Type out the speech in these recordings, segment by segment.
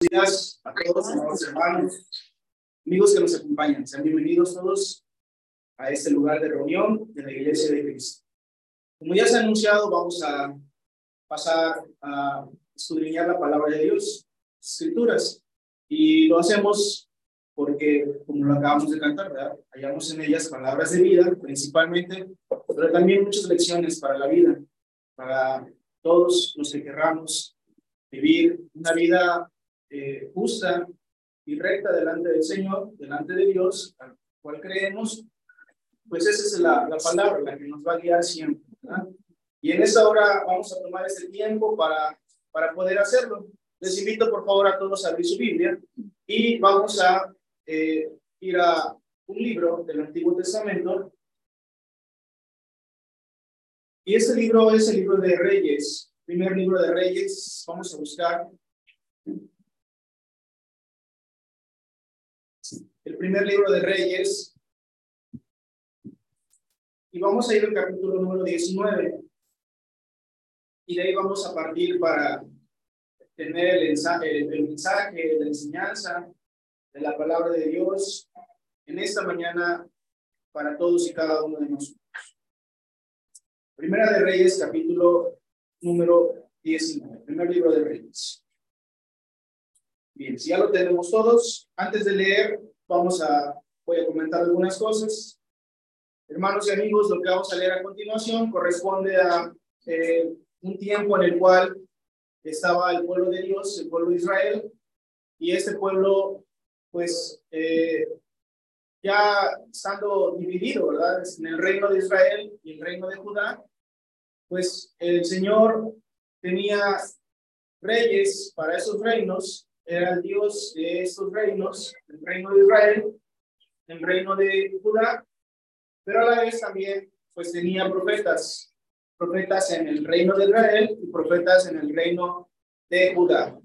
días a todos, amados hermanos, amigos que nos acompañan. Sean bienvenidos todos a este lugar de reunión de la Iglesia de Cristo. Como ya se ha anunciado, vamos a pasar a escudriñar la palabra de Dios, escrituras, y lo hacemos porque, como lo acabamos de cantar, ¿verdad? hallamos en ellas palabras de vida, principalmente, pero también muchas lecciones para la vida, para todos los que querramos vivir una vida eh, justa y recta delante del Señor, delante de Dios, al cual creemos, pues esa es la, la palabra, la que nos va a guiar siempre. Y en esta hora vamos a tomar este tiempo para, para poder hacerlo. Les invito por favor a todos a abrir su Biblia y vamos a eh, ir a un libro del Antiguo Testamento. Y este libro es el libro de Reyes, primer libro de Reyes. Vamos a buscar el primer libro de Reyes. Y vamos a ir al capítulo número 19. Y de ahí vamos a partir para tener el mensaje, el mensaje, la enseñanza de la palabra de Dios en esta mañana para todos y cada uno de nosotros. Primera de Reyes, capítulo número 19, primer libro de Reyes. Bien, si ya lo tenemos todos, antes de leer, Vamos a, voy a comentar algunas cosas. Hermanos y amigos, lo que vamos a leer a continuación corresponde a eh, un tiempo en el cual estaba el pueblo de Dios, el pueblo de Israel, y este pueblo, pues, eh, ya estando dividido, ¿verdad? En el reino de Israel y el reino de Judá, pues el Señor tenía reyes para esos reinos era el Dios de estos reinos, el reino de Israel, el reino de Judá, pero a la vez también pues tenía profetas, profetas en el reino de Israel y profetas en el reino de Judá.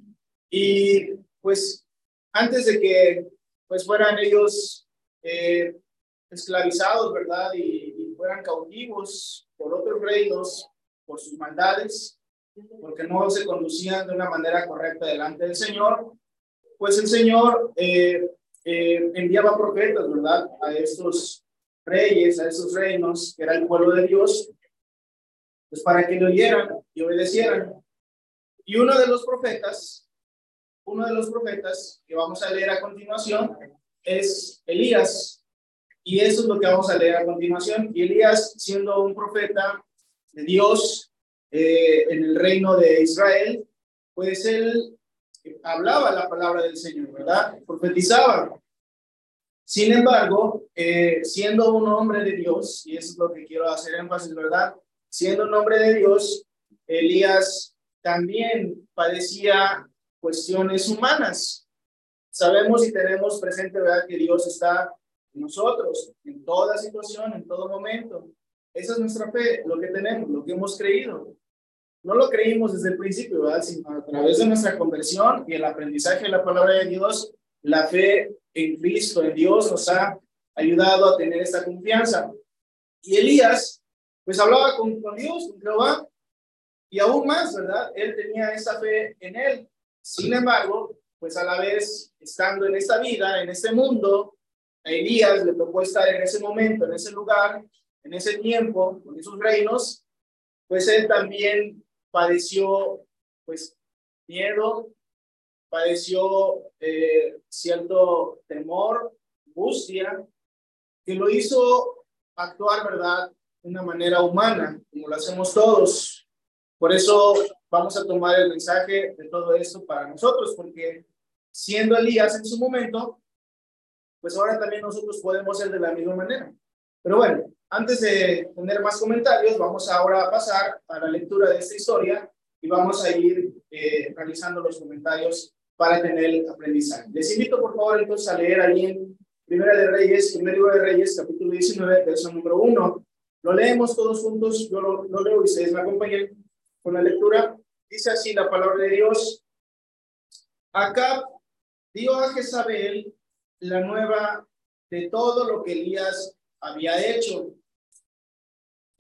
Y pues antes de que pues fueran ellos eh, esclavizados, ¿verdad? Y, y fueran cautivos por otros reinos, por sus maldades, porque no se conducían de una manera correcta delante del Señor, pues el Señor eh, eh, enviaba profetas, ¿verdad? A estos reyes, a estos reinos, que era el pueblo de Dios, pues para que lo oyeran y obedecieran. Y uno de los profetas, uno de los profetas que vamos a leer a continuación es Elías. Y eso es lo que vamos a leer a continuación. Y Elías, siendo un profeta de Dios, eh, en el reino de Israel, pues él hablaba la palabra del Señor, ¿verdad? Profetizaba. Sin embargo, eh, siendo un hombre de Dios, y eso es lo que quiero hacer énfasis, ¿verdad? Siendo un hombre de Dios, Elías también padecía cuestiones humanas. Sabemos y tenemos presente, ¿verdad? Que Dios está en nosotros, en toda situación, en todo momento. Esa es nuestra fe, lo que tenemos, lo que hemos creído no lo creímos desde el principio, ¿verdad? A través de nuestra conversión y el aprendizaje de la palabra de Dios, la fe en Cristo, en Dios, nos ha ayudado a tener esta confianza. Y Elías, pues hablaba con, con Dios, con Jehová, y aún más, ¿verdad? Él tenía esa fe en él. Sin embargo, pues a la vez, estando en esta vida, en este mundo, a Elías le tocó estar en ese momento, en ese lugar, en ese tiempo, con esos reinos, pues él también padeció pues miedo, padeció eh, cierto temor, angustia, que lo hizo actuar, ¿verdad?, de una manera humana, como lo hacemos todos. Por eso vamos a tomar el mensaje de todo esto para nosotros, porque siendo Elías en su momento, pues ahora también nosotros podemos ser de la misma manera. Pero bueno, antes de tener más comentarios, vamos ahora a pasar a la lectura de esta historia y vamos a ir eh, realizando los comentarios para tener el aprendizaje. Les invito, por favor, entonces a leer ahí en Primera de Reyes, primer libro de Reyes, capítulo 19, verso número 1. Lo leemos todos juntos, yo lo, lo leo y ustedes me acompañen con la lectura. Dice así la palabra de Dios. Acá dio a Jezabel la nueva de todo lo que Elías había hecho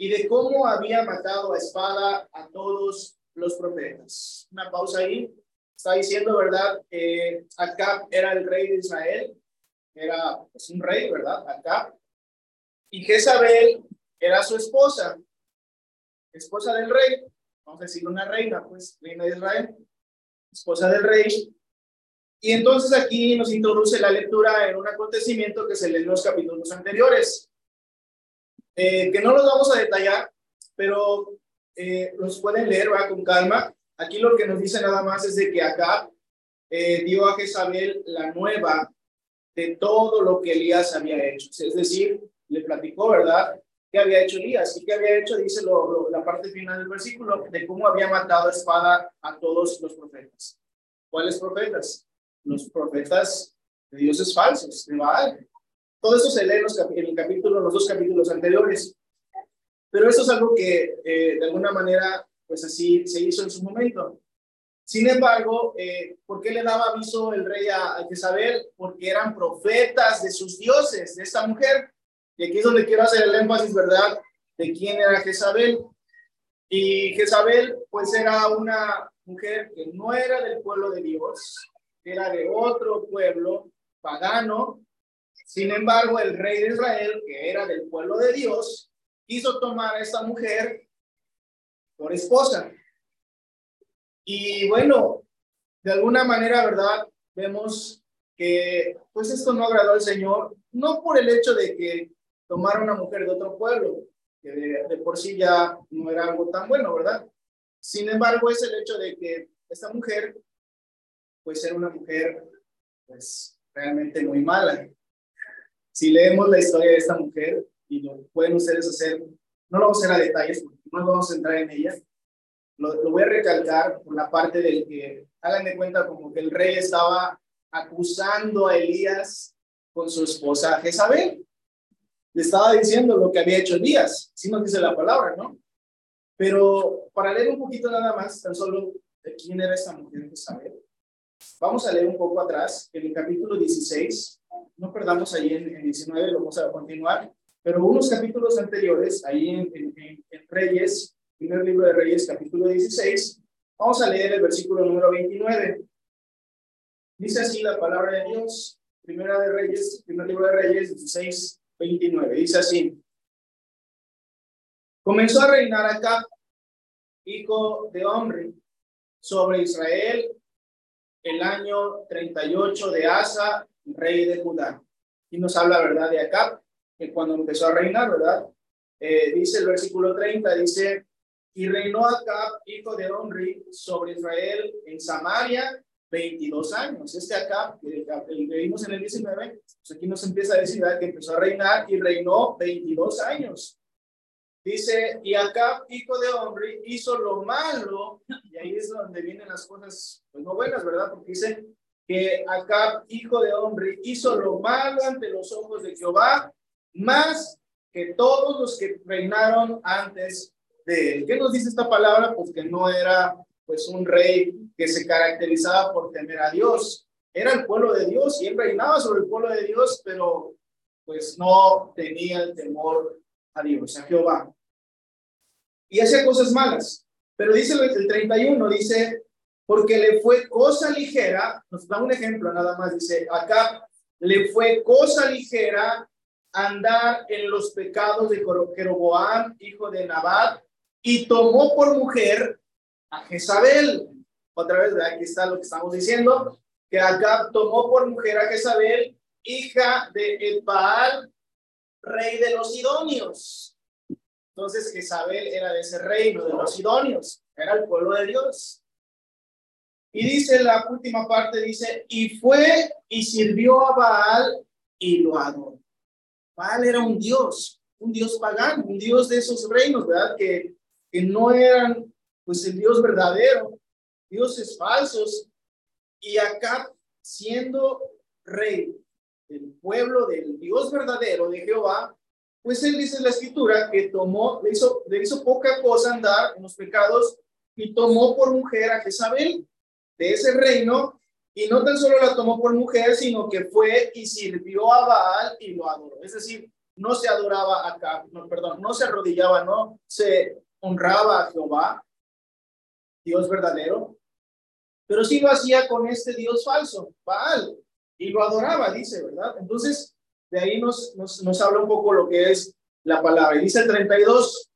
y de cómo había matado a espada a todos los profetas. Una pausa ahí. está diciendo, ¿verdad? Eh, Acab era el rey de Israel, era pues, un rey, ¿verdad? Acab. Y Jezabel era su esposa, esposa del rey, vamos a decir una reina, pues, reina de Israel, esposa del rey. Y entonces aquí nos introduce la lectura en un acontecimiento que se lee en los capítulos anteriores, eh, que no los vamos a detallar, pero eh, los pueden leer, va con calma. Aquí lo que nos dice nada más es de que acá eh, dio a Jezabel la nueva de todo lo que Elías había hecho. Es decir, le platicó, ¿verdad? ¿Qué había hecho Elías? ¿Y qué había hecho? Dice la parte final del versículo, de cómo había matado a espada a todos los profetas. ¿Cuáles profetas? Los profetas de dioses falsos, de Baal. Todo eso se lee en, los, en el capítulo, los dos capítulos anteriores. Pero eso es algo que eh, de alguna manera, pues así se hizo en su momento. Sin embargo, eh, ¿por qué le daba aviso el rey a, a Jezabel? Porque eran profetas de sus dioses, de esta mujer. Y aquí es donde quiero hacer el énfasis, ¿verdad? De quién era Jezabel. Y Jezabel, pues era una mujer que no era del pueblo de Dios, era de otro pueblo pagano. Sin embargo, el rey de Israel, que era del pueblo de Dios, quiso tomar a esta mujer por esposa. Y bueno, de alguna manera, ¿verdad? Vemos que pues esto no agradó al Señor, no por el hecho de que tomara una mujer de otro pueblo, que de, por sí ya no era algo tan bueno, ¿verdad? Sin embargo, es el hecho de que esta mujer, pues era una mujer, pues realmente muy mala. Si leemos la historia de esta mujer, y lo pueden ustedes hacer. No lo vamos a hacer a detalles porque no vamos a entrar en ella. Lo, lo voy a recalcar por la parte del que, hagan de cuenta como que el rey estaba acusando a Elías con su esposa Jezabel. Le estaba diciendo lo que había hecho Elías, si nos dice la palabra, ¿no? Pero para leer un poquito nada más, tan solo de quién era esta mujer Jezabel, vamos a leer un poco atrás, en el capítulo 16, no perdamos ahí en, en 19, lo vamos a continuar. Pero unos capítulos anteriores, ahí en, en, Reyes, primer libro de Reyes, capítulo 16, vamos a leer el versículo número 29. Dice así la palabra de Dios, primera de Reyes, primer libro de Reyes, 16, 29. Dice así. Comenzó a reinar acá, hijo de hombre, sobre Israel el año 38 de Asa, rey de Judá. Y nos habla, ¿verdad?, de Acab, cuando empezó a reinar, ¿verdad? Eh, dice el versículo 30, dice, y reinó Acab, hijo de Omri, sobre Israel en Samaria 22 años. Este Acab, que, que vimos en el 19, pues aquí nos empieza a decir que empezó a reinar y reinó 22 años. Dice, y Acab, hijo de Omri, hizo lo malo, y ahí es donde vienen las cosas pues, no buenas, ¿verdad? Porque dice que Acab, hijo de Omri, hizo lo malo ante los ojos de Jehová más que todos los que reinaron antes de él. ¿Qué nos dice esta palabra? Pues que no era pues un rey que se caracterizaba por temer a Dios. Era el pueblo de Dios y él reinaba sobre el pueblo de Dios, pero pues no tenía el temor a Dios, a Jehová. Y hacía cosas malas. Pero dice el 31, dice, porque le fue cosa ligera, nos da un ejemplo nada más, dice, acá le fue cosa ligera andar en los pecados de Jeroboam, hijo de Nabat, y tomó por mujer a Jezabel. Otra vez, aquí está lo que estamos diciendo, que Acab tomó por mujer a Jezabel, hija de El Baal, rey de los Sidonios. Entonces Jezabel era de ese reino de los Sidonios, era el pueblo de Dios. Y dice la última parte, dice, y fue y sirvió a Baal y lo adoró. Baal era un dios, un dios pagano, un dios de esos reinos, ¿verdad? Que, que no eran, pues, el dios verdadero, dioses falsos. Y acá, siendo rey del pueblo del dios verdadero de Jehová, pues él dice en la escritura que tomó, le hizo, le hizo poca cosa andar en los pecados y tomó por mujer a Jezabel de ese reino y no tan solo la tomó por mujer, sino que fue y sirvió a Baal y lo adoró. Es decir, no se adoraba acá, no, perdón, no se arrodillaba, no se honraba a Jehová, Dios verdadero, pero sí lo hacía con este Dios falso, Baal, y lo adoraba, dice, ¿verdad? Entonces, de ahí nos, nos, nos habla un poco lo que es la palabra. Y dice el 32,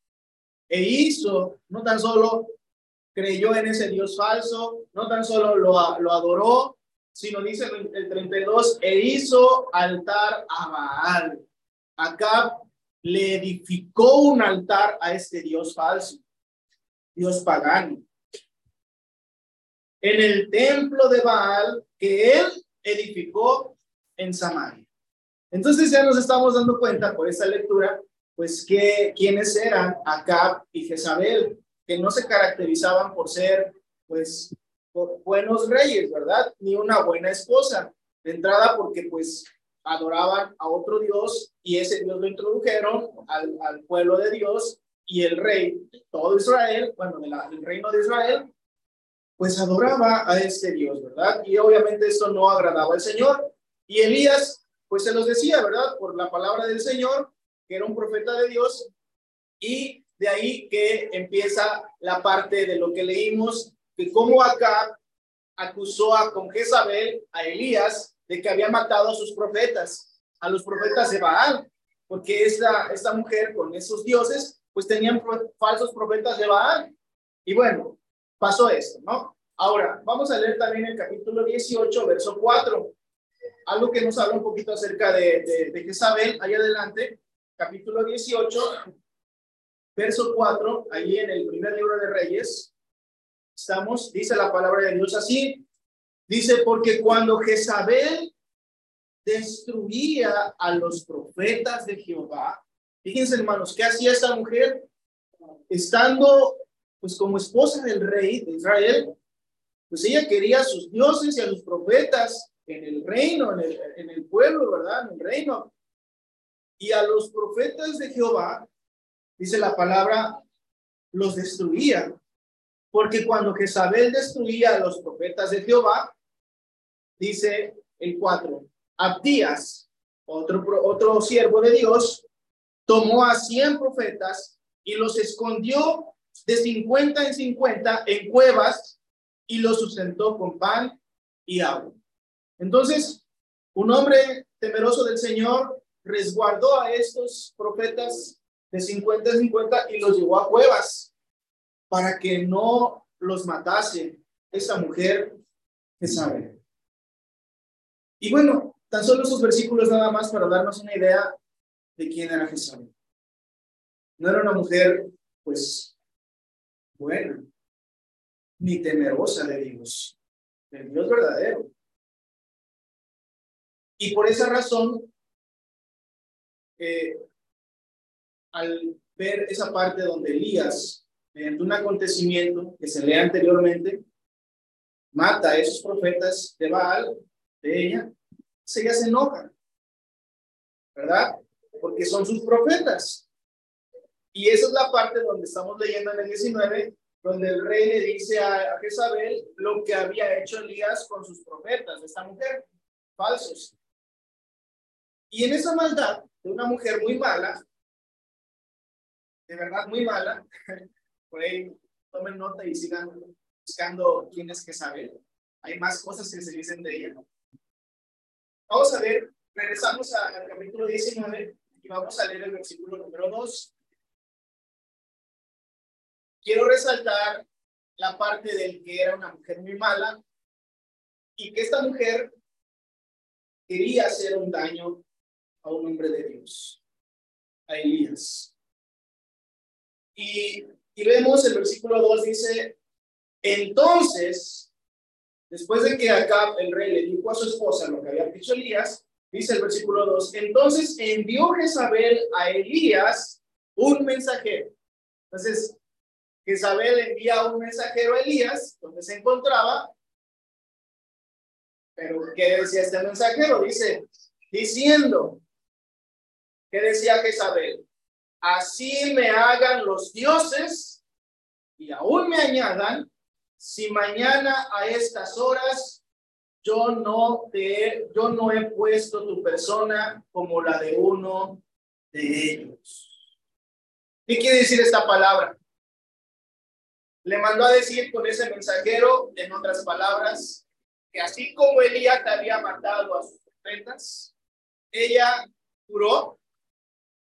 e hizo, no tan solo creyó en ese Dios falso, no tan solo lo, lo adoró, sino dice el 32, e hizo altar a Baal. Acá le edificó un altar a este Dios falso, Dios pagano. En el templo de Baal que él edificó en Samaria. Entonces ya nos estamos dando cuenta por esa lectura, pues que quienes eran Acab y Jezabel, que no se caracterizaban por ser, pues, buenos reyes, ¿verdad? Ni una buena esposa. De entrada porque, pues, adoraban a otro Dios y ese Dios lo introdujeron al, al pueblo de Dios y el rey, todo Israel, bueno, el reino de Israel, pues adoraba a este Dios, ¿verdad? Y obviamente esto no agradaba al Señor. Y Elías, pues se los decía, ¿verdad? Por la palabra del Señor, que era un profeta de Dios. Y de ahí que empieza la parte de lo que leímos, que como acá acusó a con Jezabel, a Elías, de que había matado a sus profetas, a los profetas de Baal, porque esta, esta mujer con esos dioses, pues tenían falsos profetas de Baal. Y bueno, pasó esto, ¿no? Ahora, vamos a leer también el capítulo 18, verso 4, algo que nos habla un poquito acerca de, de, de Jezabel, ahí adelante, capítulo 18, verso 4, ahí en el primer libro de Reyes, estamos, dice la palabra de Dios así, dice, porque cuando Jezabel destruía a los profetas de Jehová, fíjense hermanos, ¿qué hacía esta mujer? Estando pues como esposa del rey de Israel, pues ella quería a sus dioses y a los profetas en el reino, en el, en el pueblo, ¿verdad? En el reino. Y a los profetas de Jehová dice la palabra, los destruía. Porque cuando Jezabel destruía a los profetas de Jehová, dice el 4, Abdías, otro, otro siervo de Dios, tomó a 100 profetas y los escondió de 50 en 50 en cuevas y los sustentó con pan y agua. Entonces, un hombre temeroso del Señor resguardó a estos profetas de 50 en 50 y los llevó a cuevas para que no los matase esa mujer que sabe. Y bueno, tan solo esos versículos nada más para darnos una idea de quién era Jezabel. No era una mujer, pues, buena, ni temerosa de Dios, del Dios verdadero. Y por esa razón, eh, al ver esa parte donde Elías, mediante un acontecimiento que se lee anteriormente, mata a esos profetas de Baal, de ella, se ella se enoja, ¿verdad? Porque son sus profetas. Y esa es la parte donde estamos leyendo en el 19, donde el rey le dice a, a Jezabel lo que había hecho Elías con sus profetas, esta mujer, falsos. Y en esa maldad de una mujer muy mala, de verdad muy mala. Por ahí tomen nota y sigan buscando quién es que sabe. Hay más cosas que se dicen de ella. Vamos a ver, regresamos al capítulo 19 y vamos a leer el versículo número 2. Quiero resaltar la parte del que era una mujer muy mala y que esta mujer quería hacer un daño a un hombre de Dios, a Elías. Y, vemos el versículo 2 dice, entonces, después de que acá el rey le dijo a su esposa lo que había dicho Elías, dice el versículo 2, entonces envió Jezabel a Elías un mensajero. Entonces, Jezabel envía un mensajero a Elías, donde se encontraba. Pero, ¿qué decía este mensajero? Dice, diciendo, ¿qué decía Jezabel? Así me hagan los dioses y aún me añadan, si mañana a estas horas yo no te, yo no he puesto tu persona como la de uno de ellos. ¿Qué quiere decir esta palabra? le mandó a decir con ese mensajero, en otras palabras, que así como Elías había matado a sus profetas, ella juró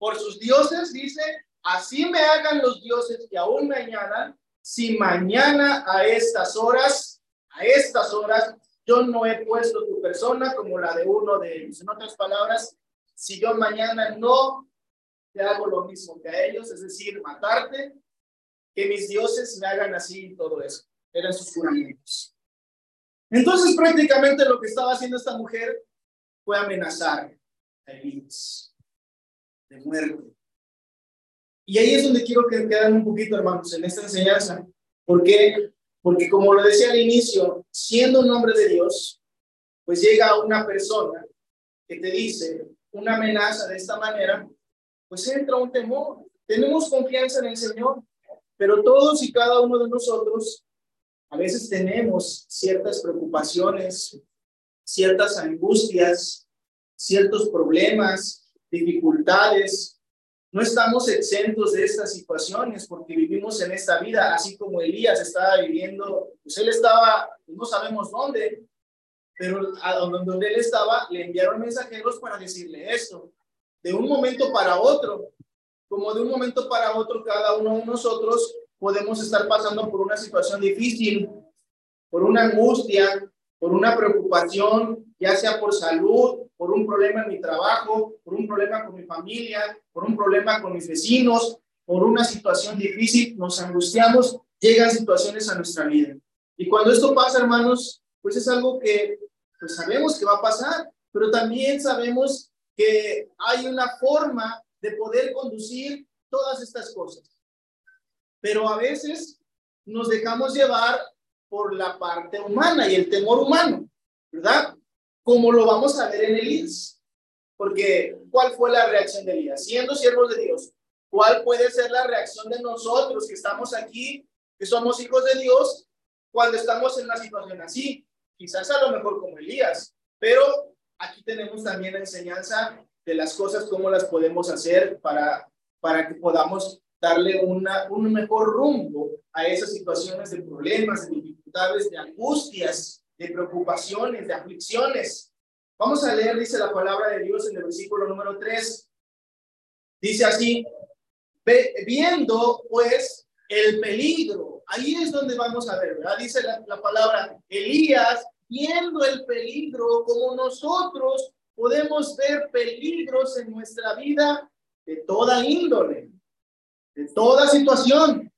por sus dioses, dice, así me hagan los dioses que aún me añadan, si mañana a estas horas, a estas horas, yo no he puesto tu persona como la de uno de ellos. En otras palabras, si yo mañana no te hago lo mismo que a ellos, es decir, matarte, que mis dioses me hagan así y todo eso. Eran sus juramentos. Entonces, prácticamente lo que estaba haciendo esta mujer fue amenazar a Elías de muerte. Y ahí es donde quiero que queden un poquito, hermanos, en esta enseñanza. ¿Por qué? Porque como lo decía al inicio, siendo un hombre de Dios, pues llega una persona que te dice una amenaza de esta manera, pues entra un temor. Tenemos confianza en el Señor, pero todos y cada uno de nosotros a veces tenemos ciertas preocupaciones, ciertas angustias, ciertos problemas, dificultades. No estamos exentos de estas situaciones porque vivimos en esta vida, así como Elías estaba viviendo, pues él estaba, no sabemos dónde, pero a donde él estaba le enviaron mensajeros para decirle esto. De un momento para otro, como de un momento para otro, cada uno de nosotros podemos estar pasando por una situación difícil, por una angustia, por una preocupación, ya sea por salud, por un problema en mi trabajo, por un problema con mi familia, por un problema con mis vecinos, por una situación difícil, nos angustiamos, llegan situaciones a nuestra vida. Y cuando esto pasa, hermanos, pues es algo que pues sabemos que va a pasar, pero también sabemos que hay una forma de poder conducir todas estas cosas. Pero a veces nos dejamos llevar por la parte humana y el temor humano, ¿verdad? Como lo vamos a ver en Elías. Porque, ¿cuál fue la reacción de Elías? Siendo siervos de Dios, ¿cuál puede ser la reacción de nosotros que estamos aquí, que somos hijos de Dios, cuando estamos en una situación así? quizás a lo mejor como Elías, pero aquí tenemos también la enseñanza de las cosas, cómo las podemos hacer para, para que podamos darle una, un mejor rumbo a esas situaciones de problemas, de dificultades, de angustias, de preocupaciones, de aflicciones. Vamos a leer, dice la palabra de Dios en el versículo número 3. Dice así, viendo pues el peligro, ahí es donde vamos a ver, ¿verdad? Dice la, la palabra, Elías viendo el peligro como nosotros podemos ver peligros en nuestra vida de toda índole, de toda situación.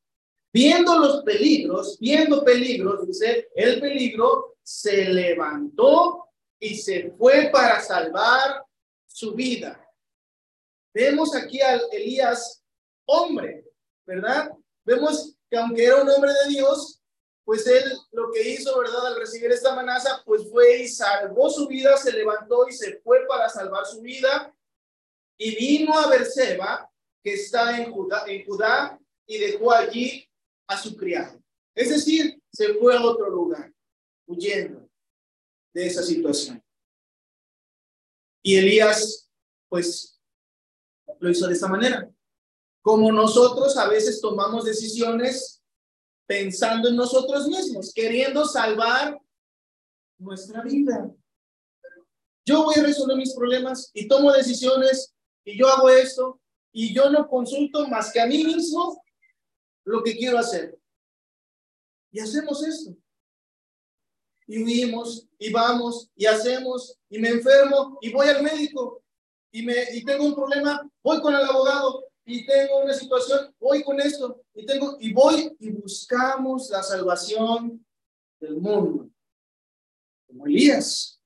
Viendo los peligros, viendo peligros, dice, el peligro se levantó y se fue para salvar su vida. Vemos aquí a Elías hombre, ¿verdad? Vemos que aunque era un hombre de Dios, pues él lo que hizo, ¿verdad? Al recibir esta amenaza, pues fue y salvó su vida, se levantó y se fue para salvar su vida y vino a Berseba, que está en Judá, en Judá y dejó allí a su criado. Es decir, se fue a otro lugar, huyendo de esa situación. Y Elías, pues, lo hizo de esta manera. Como nosotros a veces tomamos decisiones pensando en nosotros mismos, queriendo salvar nuestra vida. Yo voy a resolver mis problemas y tomo decisiones y yo hago esto y yo no consulto más que a mí mismo lo que quiero hacer. Y hacemos esto. Y huimos y vamos y hacemos y me enfermo y voy al médico y, me, y tengo un problema, voy con el abogado y tengo una situación, voy con esto, y tengo, y voy y buscamos la salvación del mundo. Como Elías,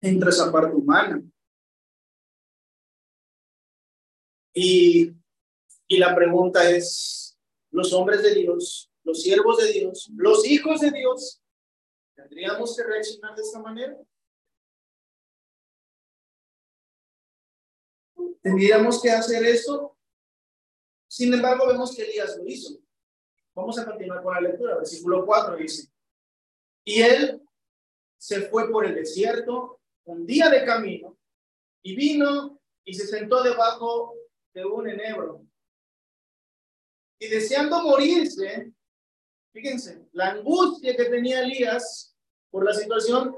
entre esa parte humana. Y, y la pregunta es, los hombres de Dios, los siervos de Dios, los hijos de Dios, ¿tendríamos que reaccionar de esta manera? Tendríamos que hacer esto. Sin embargo, vemos que Elías lo hizo. Vamos a continuar con la lectura. Versículo 4 dice, y él se fue por el desierto un día de camino y vino y se sentó debajo de un enebro. Y deseando morirse, fíjense, la angustia que tenía Elías por la situación,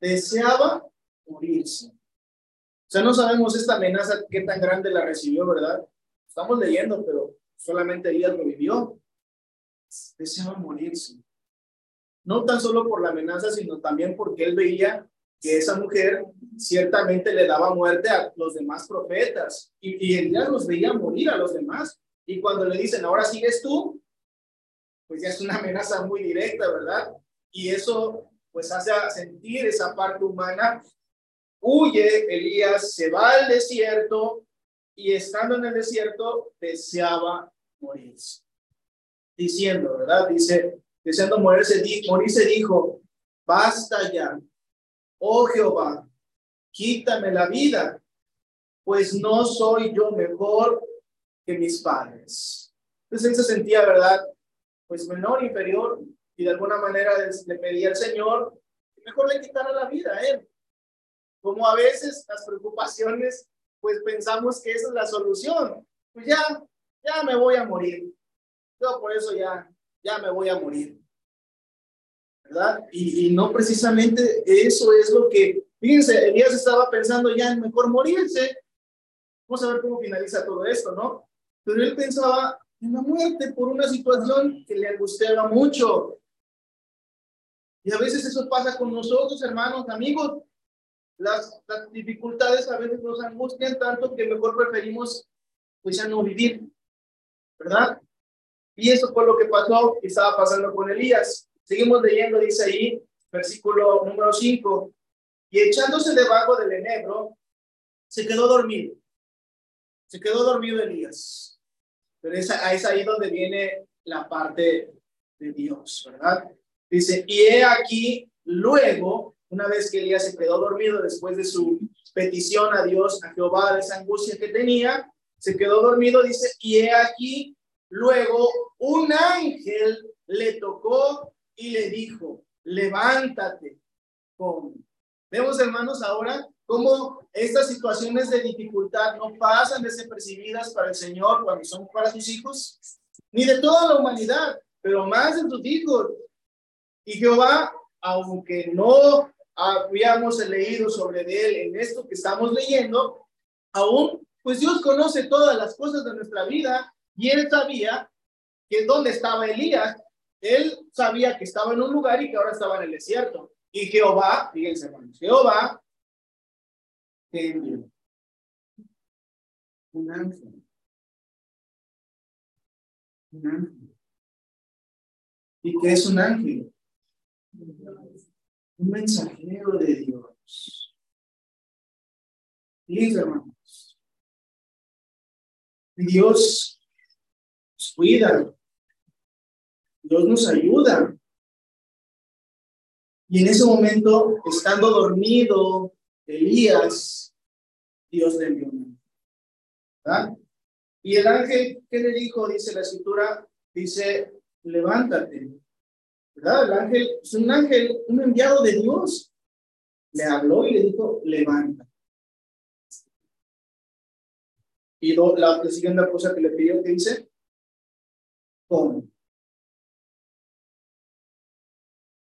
deseaba morirse. O sea, no sabemos esta amenaza qué tan grande la recibió, ¿verdad? Estamos leyendo, pero solamente Elías lo vivió. Deseaba morirse. No tan solo por la amenaza, sino también porque él veía que esa mujer ciertamente le daba muerte a los demás profetas y, y Elías los veía morir a los demás. Y cuando le dicen, ahora sigues tú, pues ya es una amenaza muy directa, ¿verdad? Y eso pues hace sentir esa parte humana Huye, Elías se va al desierto y estando en el desierto deseaba morirse. Diciendo, ¿verdad? Dice, deseando morirse, morirse dijo, basta ya, oh Jehová, quítame la vida, pues no soy yo mejor que mis padres. Entonces él se sentía, ¿verdad? Pues menor, inferior, y de alguna manera le pedía al Señor que mejor le quitara la vida a él. Como a veces las preocupaciones, pues pensamos que esa es la solución. Pues ya, ya me voy a morir. Yo por eso ya, ya me voy a morir. ¿Verdad? Y, y no precisamente eso es lo que, fíjense, Elías estaba pensando ya en mejor morirse. Vamos a ver cómo finaliza todo esto, ¿no? Pero él pensaba en la muerte por una situación que le angustiaba mucho. Y a veces eso pasa con nosotros, hermanos, amigos las, dificultades a veces nos angustian tanto que mejor preferimos pues ya no vivir, ¿verdad? Y eso fue lo que pasó y estaba pasando con Elías. Seguimos leyendo, dice ahí, versículo número 5, y echándose debajo del enebro, se quedó dormido. Se quedó dormido Elías. Pero es, es ahí donde viene la parte de Dios, ¿verdad? Dice, y he aquí, luego una vez que Elías se quedó dormido después de su petición a Dios, a Jehová, de esa angustia que tenía, se quedó dormido, dice, y he aquí, luego un ángel le tocó y le dijo, levántate, Vemos, hermanos, ahora cómo estas situaciones de dificultad no pasan desapercibidas para el Señor cuando son para sus hijos, ni de toda la humanidad, pero más de sus hijos. Y Jehová, aunque no habíamos leído sobre él en esto que estamos leyendo, aún, pues Dios conoce todas las cosas de nuestra vida y él sabía que dónde estaba Elías. Él sabía que estaba en un lugar y que ahora estaba en el desierto. Y Jehová, fíjense hermanos, Jehová un ángel. Un ángel. ¿Y qué es un ángel? un mensajero de Dios. Y hermanos, Dios nos cuida, Dios nos ayuda. Y en ese momento, estando dormido, Elías, Dios le envió. ¿verdad? Y el ángel, ¿qué le dijo? Dice la escritura, dice, levántate, ¿verdad? El ángel es un ángel, un enviado de Dios. Le habló y le dijo, levanta. Y la, siguiente cosa que le pidió, que dice? Come.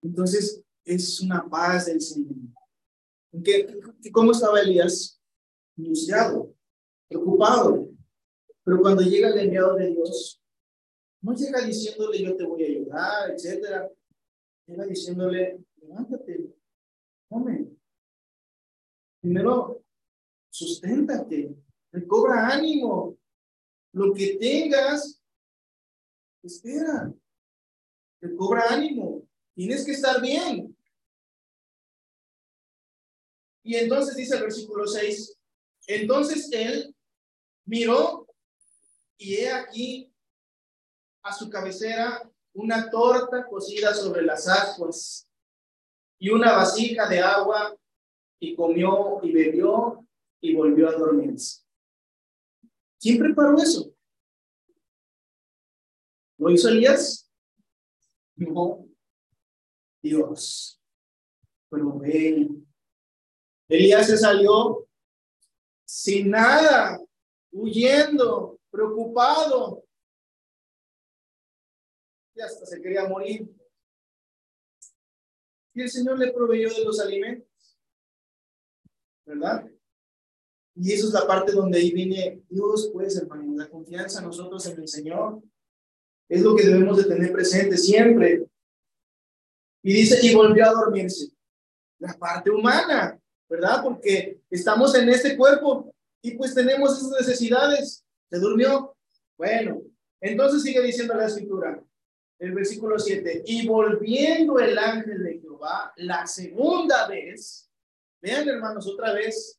Entonces, es una paz del Señor. ¿Qué, ¿Cómo estaba Elías? Angustiado, preocupado. Pero cuando llega el enviado de Dios, no llega diciéndole yo te voy a ayudar, etcétera. Llega diciéndole, levántate, come. Primero, susténtate, recobra ánimo. Lo que tengas, espera. Recobra ánimo. Tienes que estar bien. Y entonces dice el versículo 6, entonces él miró y he aquí a su cabecera una torta cocida sobre las ascuas y una vasija de agua y comió y bebió y volvió a dormirse. ¿Quién preparó eso? ¿Lo hizo Elías? No. Dios. Pero. Elías se salió sin nada, huyendo, preocupado, y hasta se quería morir. Y el Señor le proveyó de los alimentos, ¿verdad? Y eso es la parte donde ahí viene Dios, pues, hermano, la confianza nosotros en el Señor. Es lo que debemos de tener presente siempre. Y dice, y volvió a dormirse. La parte humana, ¿verdad? Porque estamos en este cuerpo y pues tenemos esas necesidades. ¿Se durmió? Bueno, entonces sigue diciendo la escritura, el versículo 7, y volviendo el ángel de Jehová la segunda vez, vean hermanos, otra vez,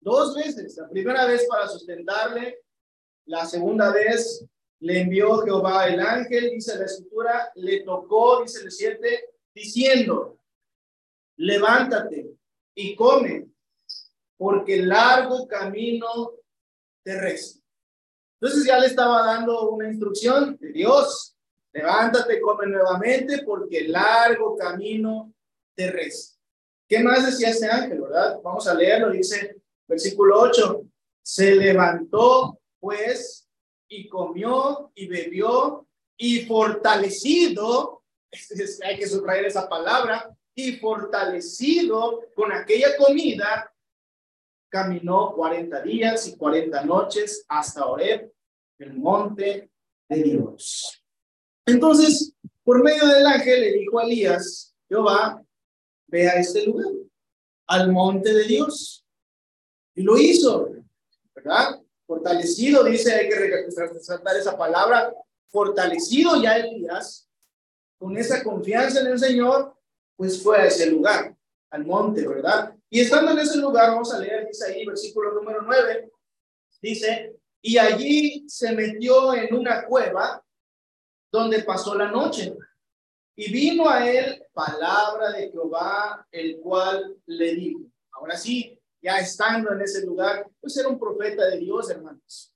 dos veces, la primera vez para sustentarle, la segunda vez le envió Jehová el ángel, dice la escritura, le tocó, dice el 7, diciendo, levántate y come, porque largo camino te resta. Entonces ya le estaba dando una instrucción de Dios, levántate, come nuevamente, porque largo camino te resta. ¿Qué más decía este ángel, verdad? Vamos a leerlo, dice versículo 8, se levantó pues y comió y bebió y fortalecido, hay que subrayar esa palabra, y fortalecido con aquella comida, caminó 40 días y 40 noches hasta Oreb, el monte de Dios. Entonces, por medio del ángel le dijo a Elías, Jehová, ve a este lugar, al monte de Dios. Y lo hizo, ¿verdad? Fortalecido, dice, hay que resaltar esa palabra, fortalecido ya Elías, con esa confianza en el Señor, pues fue a ese lugar, al monte, ¿verdad? Y estando en ese lugar, vamos a leer, ahí, versículo número 9, dice, y allí se metió en una cueva donde pasó la noche. Y vino a él palabra de Jehová, el cual le dijo, ahora sí, ya estando en ese lugar, pues era un profeta de Dios, hermanos.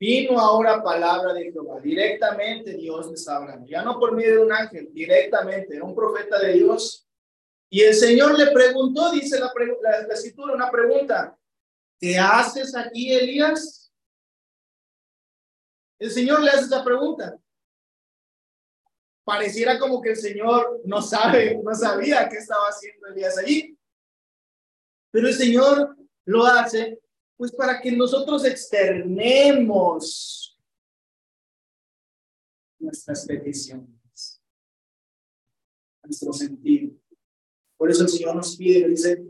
Vino ahora palabra de Jehová, directamente Dios le estaba hablando, ya no por medio de un ángel, directamente, era un profeta de Dios. Y el Señor le preguntó, dice la, la, escritura, una pregunta, ¿qué haces aquí, Elías? El Señor le hace esa pregunta. Pareciera como que el Señor no sabe, no sabía qué estaba haciendo Elías allí. Pero el Señor lo hace pues para que nosotros externemos nuestras peticiones, nuestro sentido. Por eso el Señor nos pide, dice,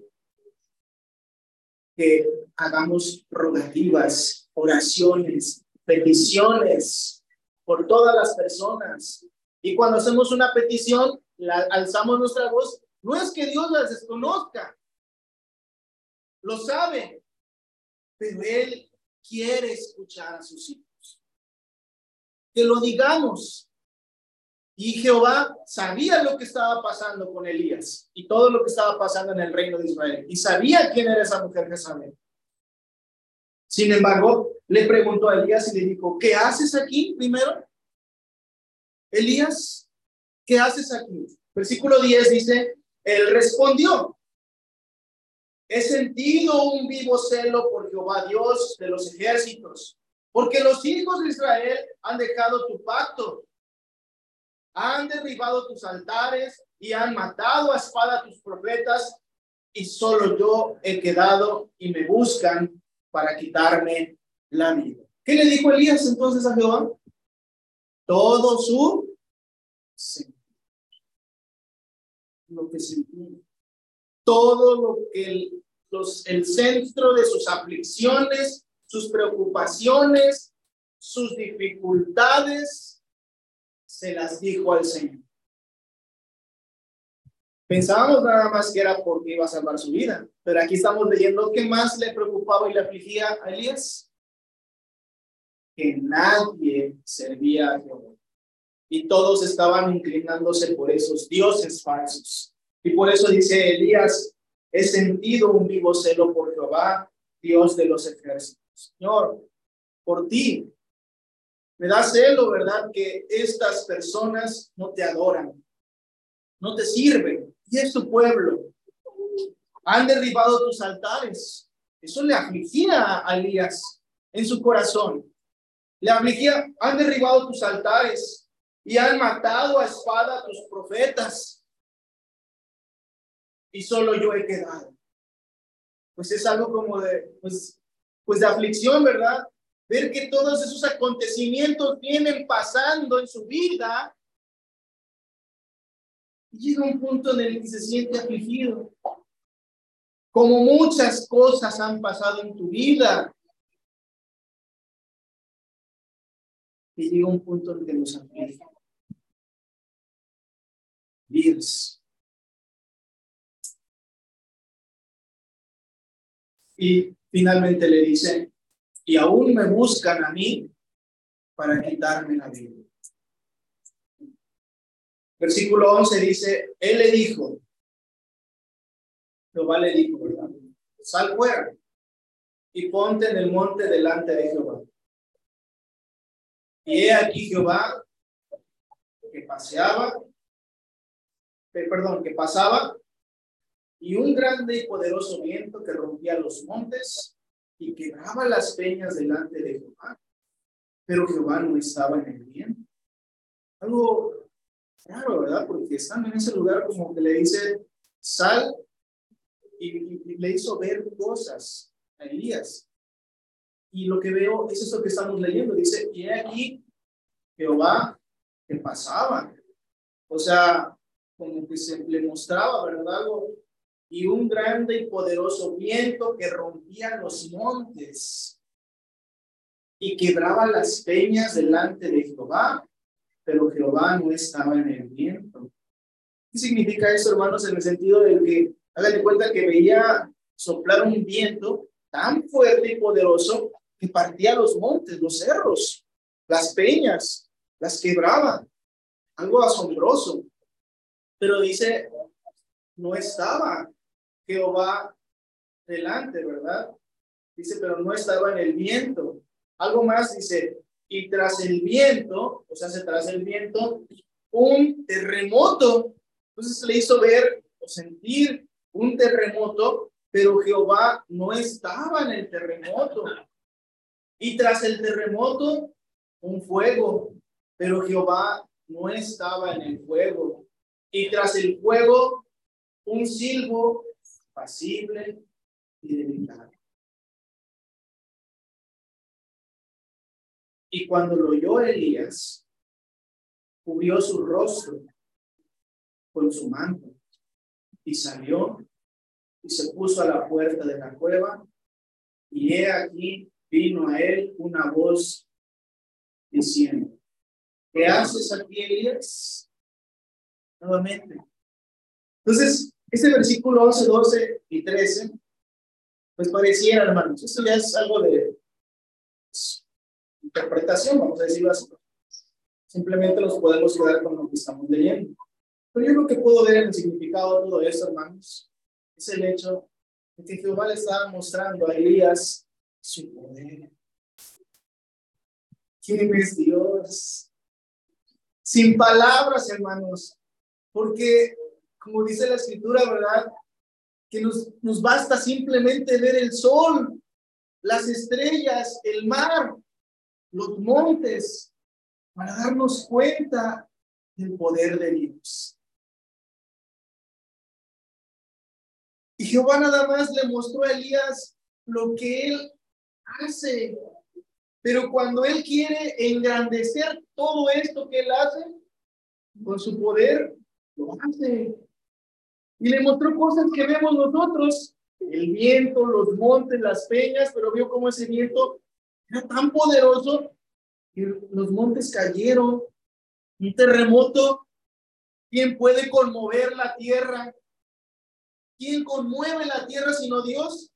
que hagamos rogativas, oraciones, peticiones por todas las personas. Y cuando hacemos una petición, la, alzamos nuestra voz, no es que Dios las desconozca, lo sabe, pero Él quiere escuchar a sus hijos. Que lo digamos. Y Jehová sabía lo que estaba pasando con Elías y todo lo que estaba pasando en el reino de Israel. Y sabía quién era esa mujer Jezabel. Sin embargo, le preguntó a Elías y le dijo, ¿qué haces aquí primero? Elías, ¿qué haces aquí? Versículo 10 dice, él respondió, He sentido un vivo celo por Jehová Dios de los ejércitos, porque los hijos de Israel han dejado tu pacto, han derribado tus altares y han matado a espada a tus profetas, y solo yo he quedado y me buscan para quitarme la vida. ¿Qué le dijo Elías entonces a Jehová? Todo su lo que sentía todo lo que el, centro de sus aflicciones, sus preocupaciones, sus dificultades, se las dijo al Señor. Pensábamos nada más que era porque iba a salvar su vida, pero aquí estamos leyendo qué más le preocupaba y le afligía a Elías. Que nadie servía a Jehová. Y todos estaban inclinándose por esos dioses falsos. Y por eso dice Elías, he sentido un vivo celo por Jehová, Dios de los ejércitos. Señor, por ti me da celo, ¿verdad? Que estas personas no te adoran, no te sirven. Y es tu pueblo. Han derribado tus altares. Eso le afligía a Elías en su corazón. Le afligía, han derribado tus altares y han matado a espada tus profetas. Y solo yo he quedado. Pues es algo como de, pues, pues de aflicción, ¿verdad? Ver que todos esos acontecimientos vienen pasando en su vida. Y llega un punto en el que se siente afligido. Como muchas cosas han pasado en tu vida, y llega un punto en que nos aflige. Dios. Y finalmente le dice, y aún me buscan a mí para quitarme la vida. Versículo 11 dice, él le dijo, Jehová le dijo, ¿verdad? Sal fuera y ponte en el monte delante de Jehová. Y he aquí Jehová que paseaba, perdón, que pasaba, y un grande y poderoso viento que rompía los montes y quebraba las peñas delante de Jehová. Pero Jehová no estaba en el viento. Algo raro, ¿verdad? Porque están en ese lugar como que le dice, sal, y, y le hizo ver cosas a Elías. Y lo que veo es eso que estamos leyendo. Dice, y aquí Jehová que pasaba. O sea, como que se le mostraba, ¿verdad? Algo. Y un grande y poderoso viento que rompía los montes y quebraba las peñas delante de Jehová, pero Jehová no estaba en el viento. ¿Qué significa eso, hermanos? En el sentido de que, háganle cuenta que veía soplar un viento tan fuerte y poderoso que partía los montes, los cerros, las peñas, las quebraba. Algo asombroso. Pero dice, no estaba Jehová delante, ¿verdad? Dice, pero no estaba en el viento. Algo más dice, y tras el viento, o sea, se tras el viento, un terremoto. Entonces le hizo ver o sentir un terremoto, pero Jehová no estaba en el terremoto. Y tras el terremoto, un fuego, pero Jehová no estaba en el fuego. Y tras el fuego, un silbo pasible y delicado. Y cuando lo oyó Elías, cubrió su rostro con su manto y salió y se puso a la puerta de la cueva. Y he aquí vino a él una voz diciendo, ¿qué haces aquí, Elías? Nuevamente. Entonces, este versículo 11, 12 y 13, pues pareciera, hermanos, esto ya es algo de pues, interpretación, vamos a decirlo así. Simplemente los podemos quedar con lo que estamos leyendo. Pero yo lo que puedo ver en el significado de todo esto, hermanos, es el hecho de que Jehová le estaba mostrando a Elías su poder. ¿Quién es Dios? Sin palabras, hermanos, porque como dice la escritura, ¿verdad? Que nos, nos basta simplemente ver el sol, las estrellas, el mar, los montes, para darnos cuenta del poder de Dios. Y Jehová nada más le mostró a Elías lo que él hace. Pero cuando él quiere engrandecer todo esto que él hace, con su poder, lo hace. Y le mostró cosas que vemos nosotros, el viento, los montes, las peñas, pero vio cómo ese viento era tan poderoso que los montes cayeron. Un terremoto, ¿quién puede conmover la tierra? ¿Quién conmueve la tierra sino Dios?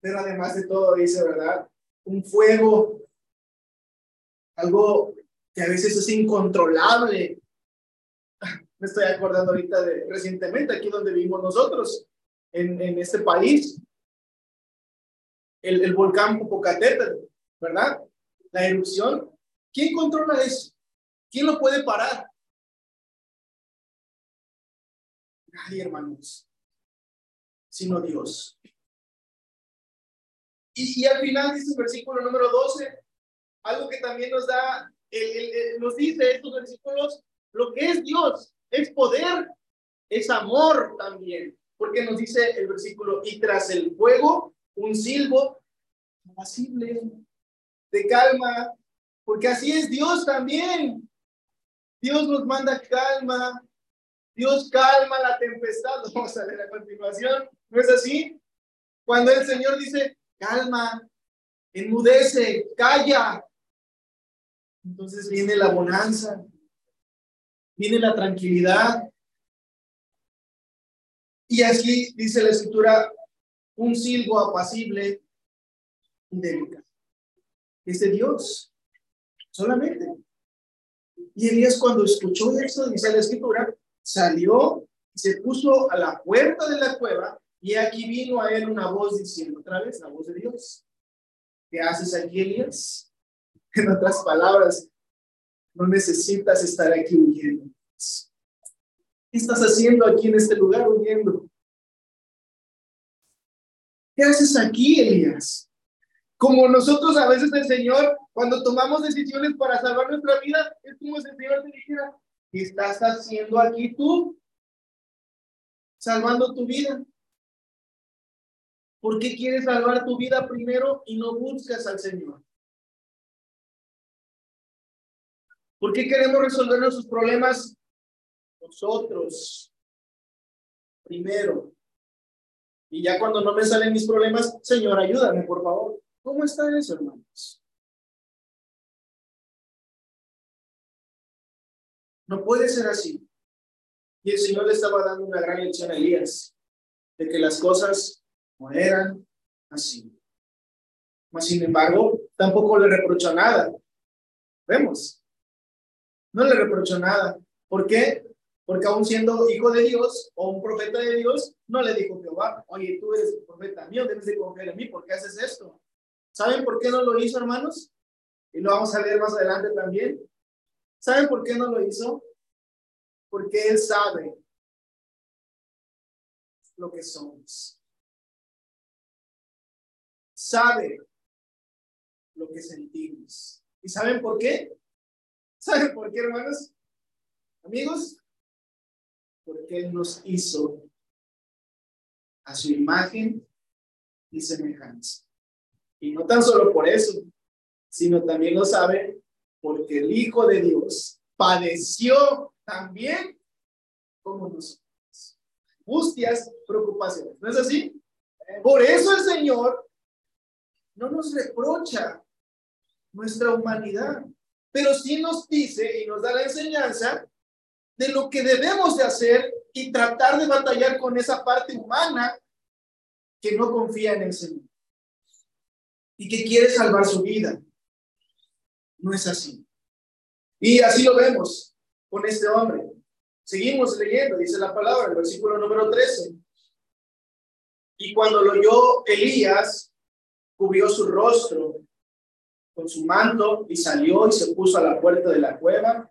Pero además de todo, dice, ¿verdad? Un fuego, algo que a veces es incontrolable, me estoy acordando ahorita de recientemente, aquí donde vivimos nosotros, en, en este país, el, el volcán Popocatépetl, ¿verdad? La erupción. ¿Quién controla eso? ¿Quién lo puede parar? Nadie, hermanos, sino Dios. Y, y al final dice el versículo número 12, algo que también nos da, nos dice estos versículos, lo que es Dios, es poder, es amor también, porque nos dice el versículo, y tras el fuego, un silbo apacible, de calma, porque así es Dios también. Dios nos manda calma, Dios calma la tempestad. Vamos a ver a continuación, ¿no es así? Cuando el Señor dice, calma, enmudece, calla, entonces viene la bonanza, viene la tranquilidad. Y así dice la escritura, un silbo apacible y delicado. Es de Dios, solamente. Y Elías cuando escuchó eso, dice la escritura, salió se puso a la puerta de la cueva y aquí vino a él una voz diciendo otra vez, la voz de Dios. ¿Qué haces aquí, Elías? En otras palabras, no necesitas estar aquí huyendo. ¿Qué estás haciendo aquí en este lugar huyendo? ¿Qué haces aquí, Elías? Como nosotros a veces el Señor, cuando tomamos decisiones para salvar nuestra vida, es como si el Señor te dijera, ¿qué estás haciendo aquí tú? Salvando tu vida. ¿Por qué quieres salvar tu vida primero y no buscas al Señor? ¿Por qué queremos resolver nuestros problemas nosotros primero? Y ya cuando no me salen mis problemas, Señor, ayúdame, por favor. ¿Cómo está eso, hermanos? No puede ser así. Y el Señor le estaba dando una gran lección a Elías de que las cosas no eran así. Mas, sin embargo, tampoco le reprochó nada. Vemos. No le reprochó nada. ¿Por qué? Porque aún siendo hijo de Dios o un profeta de Dios, no le dijo Jehová, oye, tú eres profeta mío, debes de confiar en mí, ¿por qué haces esto? ¿Saben por qué no lo hizo, hermanos? Y lo vamos a leer más adelante también. ¿Saben por qué no lo hizo? Porque Él sabe lo que somos. Sabe lo que sentimos. ¿Y saben por qué? ¿Saben por qué, hermanos? Amigos, porque Él nos hizo a su imagen y semejanza. Y no tan solo por eso, sino también lo sabe porque el Hijo de Dios padeció también como nosotros. Angustias, preocupaciones. ¿No es así? Por eso el Señor no nos reprocha nuestra humanidad, pero sí nos dice y nos da la enseñanza de lo que debemos de hacer y tratar de batallar con esa parte humana que no confía en el Señor y que quiere salvar su vida. No es así. Y así lo vemos con este hombre. Seguimos leyendo, dice la palabra, el versículo número 13. Y cuando lo oyó Elías, cubrió su rostro con su manto y salió y se puso a la puerta de la cueva.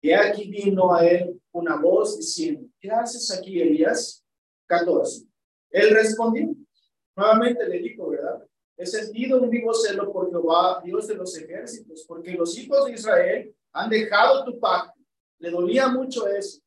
Y aquí vino a él una voz diciendo, ¿qué haces aquí, Elías? 14. Él respondió, nuevamente le dijo, ¿verdad? He sentido un vivo celo por Jehová, Dios de los ejércitos, porque los hijos de Israel han dejado tu pacto. Le dolía mucho eso,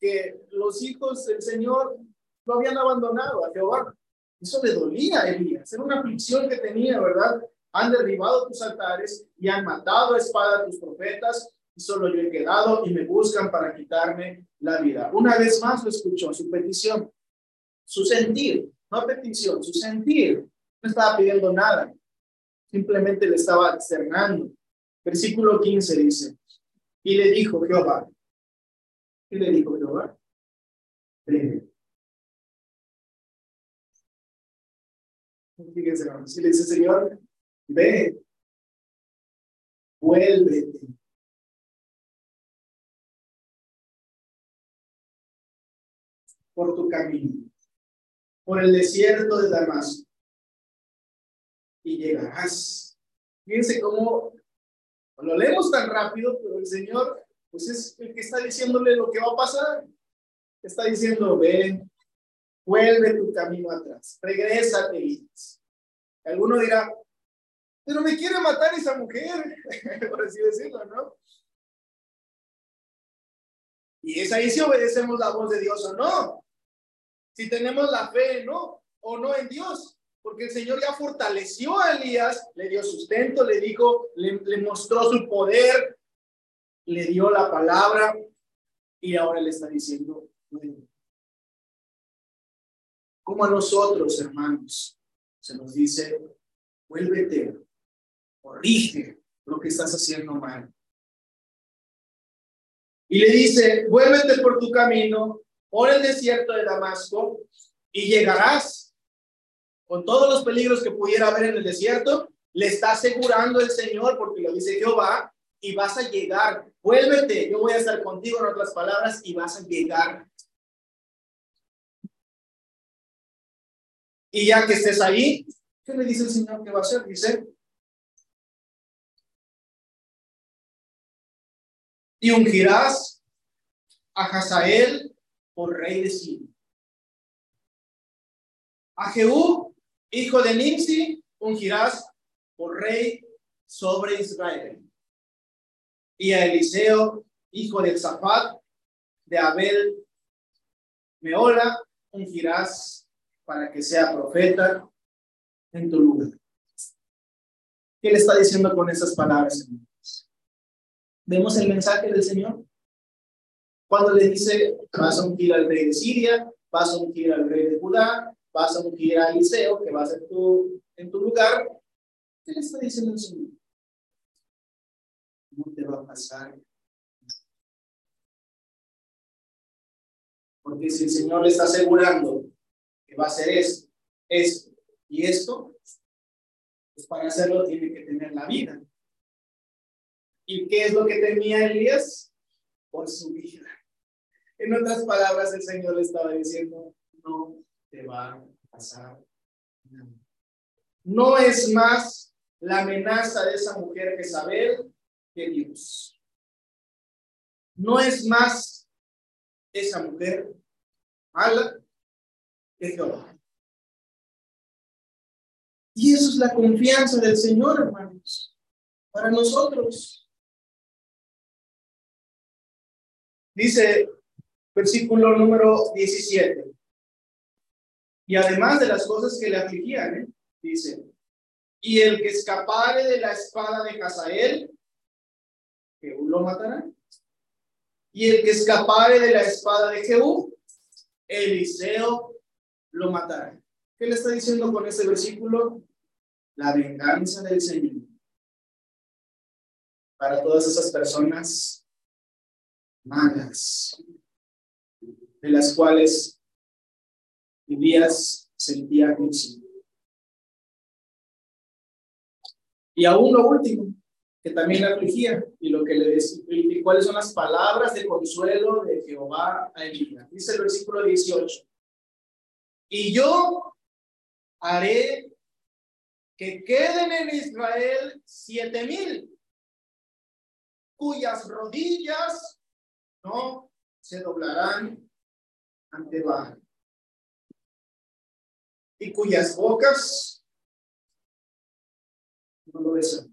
que los hijos del Señor no habían abandonado a Jehová. Eso le dolía a Elías, era una aflicción que tenía, ¿verdad? Han derribado tus altares y han matado a espada a tus profetas, y solo yo he quedado y me buscan para quitarme la vida. Una vez más lo escuchó, su petición, su sentir, no petición, su sentir no estaba pidiendo nada, simplemente le estaba externando. Versículo 15 dice, y le dijo Jehová, y le dijo Jehová, ven. Fíjense, si le dice Señor, ve, vuélvete. por tu camino, por el desierto de Damasco y llegarás. Fíjense cómo lo leemos tan rápido, pero el Señor, pues es el que está diciéndole lo que va a pasar. Está diciendo, ven, vuelve tu camino atrás, regrésate. Alguno dirá, pero me quiere matar esa mujer, por así decirlo, ¿no? Y es ahí si obedecemos la voz de Dios o no. Si tenemos la fe, ¿no? O no en Dios. Porque el Señor ya fortaleció a Elías, le dio sustento, le dijo, le, mostró su poder, le dio la palabra y ahora le está diciendo, como a nosotros, hermanos, se nos dice, vuélvete, corrige lo que estás haciendo mal. Y le dice, vuélvete por tu camino, por el desierto de Damasco, y llegarás con todos los peligros que pudiera haber en el desierto. Le está asegurando el Señor, porque lo dice Jehová, y vas a llegar. Vuélvete, yo voy a estar contigo en otras palabras, y vas a llegar Y ya que estés ahí, ¿qué le dice el Señor que va a hacer? Dice, y ungirás a Hazael por rey de Siria. A Jehú, hijo de Nimsi, ungirás por rey sobre Israel. Y a Eliseo, hijo de Zafat, de Abel Meola, ungirás para que sea profeta en tu lugar. ¿Qué le está diciendo con esas palabras? Vemos el mensaje del Señor. Cuando le dice, vas a ungir al rey de Siria, vas a ungir al rey de Judá, vas a ungir a Eliseo, que va a ser tu, en tu lugar, ¿qué le está diciendo el Señor? No te va a pasar. Porque si el Señor le está asegurando va a hacer esto, esto y esto, pues para hacerlo tiene que tener la vida. ¿Y qué es lo que temía Elías? Por su vida. En otras palabras, el Señor le estaba diciendo, no te va a pasar nada. No es más la amenaza de esa mujer que saber que Dios. No es más esa mujer mala y eso es la confianza del Señor, hermanos, para nosotros. Dice versículo número 17. Y además de las cosas que le afligían, ¿eh? dice, y el que escapare de la espada de Hazael, Jehú lo matará. Y el que escapare de la espada de Jehú, Eliseo lo matará. ¿Qué le está diciendo con ese versículo? La venganza del Señor. Para todas esas personas malas, de las cuales vivías sentía sí. Y aún lo último, que también afligía, y lo que le decía, y cuáles son las palabras de consuelo de Jehová a Elías. Dice el versículo 18. Y yo haré que queden en Israel siete mil, cuyas rodillas no se doblarán ante Baal, y cuyas bocas no lo besan.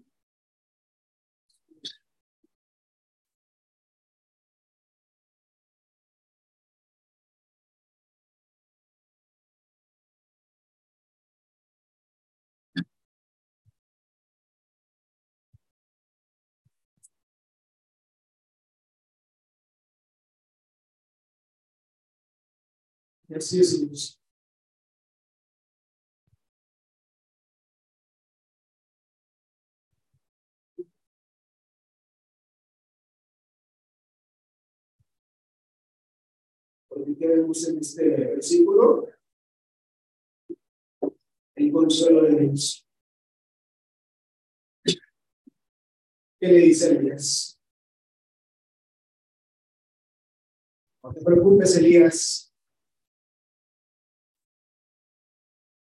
Es, Porque vemos en este versículo el consuelo de Dios. ¿Qué le dice Elías? No te preocupes, Elías.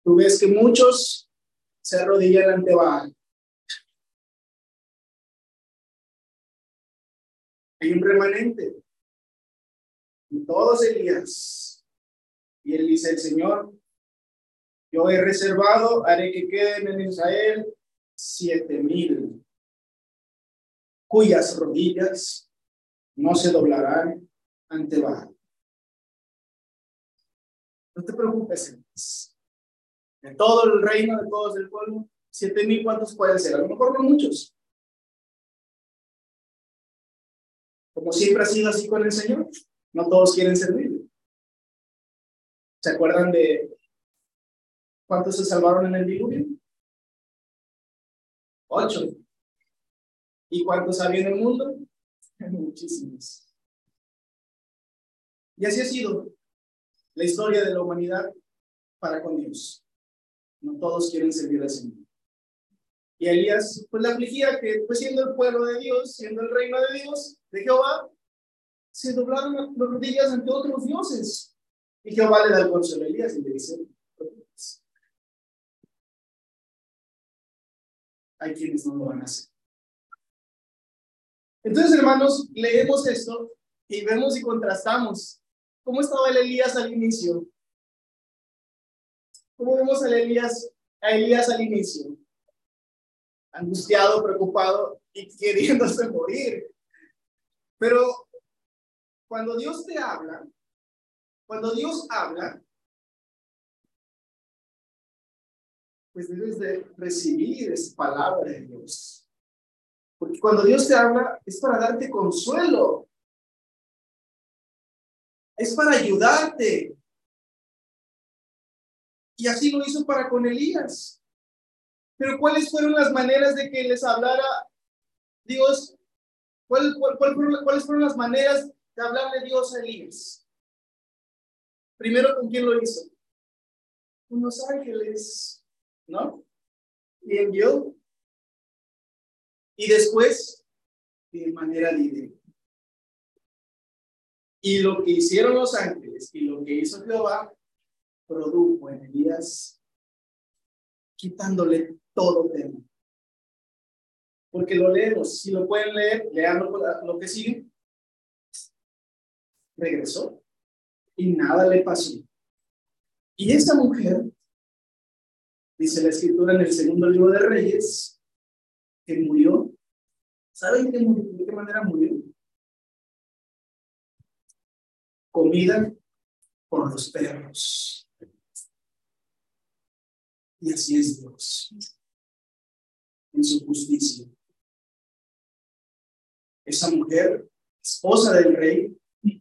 Tú ves que muchos se arrodillan ante Baal. Hay un remanente. Y todos Elías. Y él dice, el Señor, yo he reservado, haré que queden en Israel siete mil cuyas rodillas no se doblarán ante Baal. No te preocupes, de todo el reino, de todos el pueblo, siete mil, ¿cuántos pueden ser? A lo mejor no muchos. Como siempre ha sido así con el Señor, no todos quieren servirle. ¿Se acuerdan de cuántos se salvaron en el diluvio? Ocho. ¿Y cuántos había en el mundo? Muchísimos. Y así ha sido la historia de la humanidad para con Dios. No todos quieren servir al Señor. Y Elías, pues la afligía que, pues siendo el pueblo de Dios, siendo el reino de Dios, de Jehová, se doblaron las rodillas ante otros dioses. Y Jehová le da el consuelo a Elías y le dice, hay quienes no lo van a hacer. Entonces, hermanos, leemos esto y vemos y contrastamos. ¿Cómo estaba el Elías al inicio? ¿Cómo vemos a Elías, a Elías al inicio? Angustiado, preocupado y queriéndose morir. Pero cuando Dios te habla, cuando Dios habla, pues debes de recibir esa palabra de Dios. Porque cuando Dios te habla es para darte consuelo. Es para ayudarte. Y así lo hizo para con Elías. Pero ¿cuáles fueron las maneras de que les hablara Dios? ¿Cuál, cuáles fueron las maneras de hablarle Dios a Elías? Primero, ¿con quién lo hizo? Con los ángeles. ¿no? Y envió. Y después, de manera libre. Y lo que hicieron los ángeles y lo que hizo Jehová, produjo en Elías, quitándole todo tema. Porque lo leemos, si lo pueden leer, lean lo que sigue. Regresó y nada le pasó. Y esa mujer dice la escritura en el segundo libro de Reyes, que murió. ¿Saben de qué manera murió? Comida por los perros. Y así es Dios, en su justicia. Esa mujer, esposa del rey,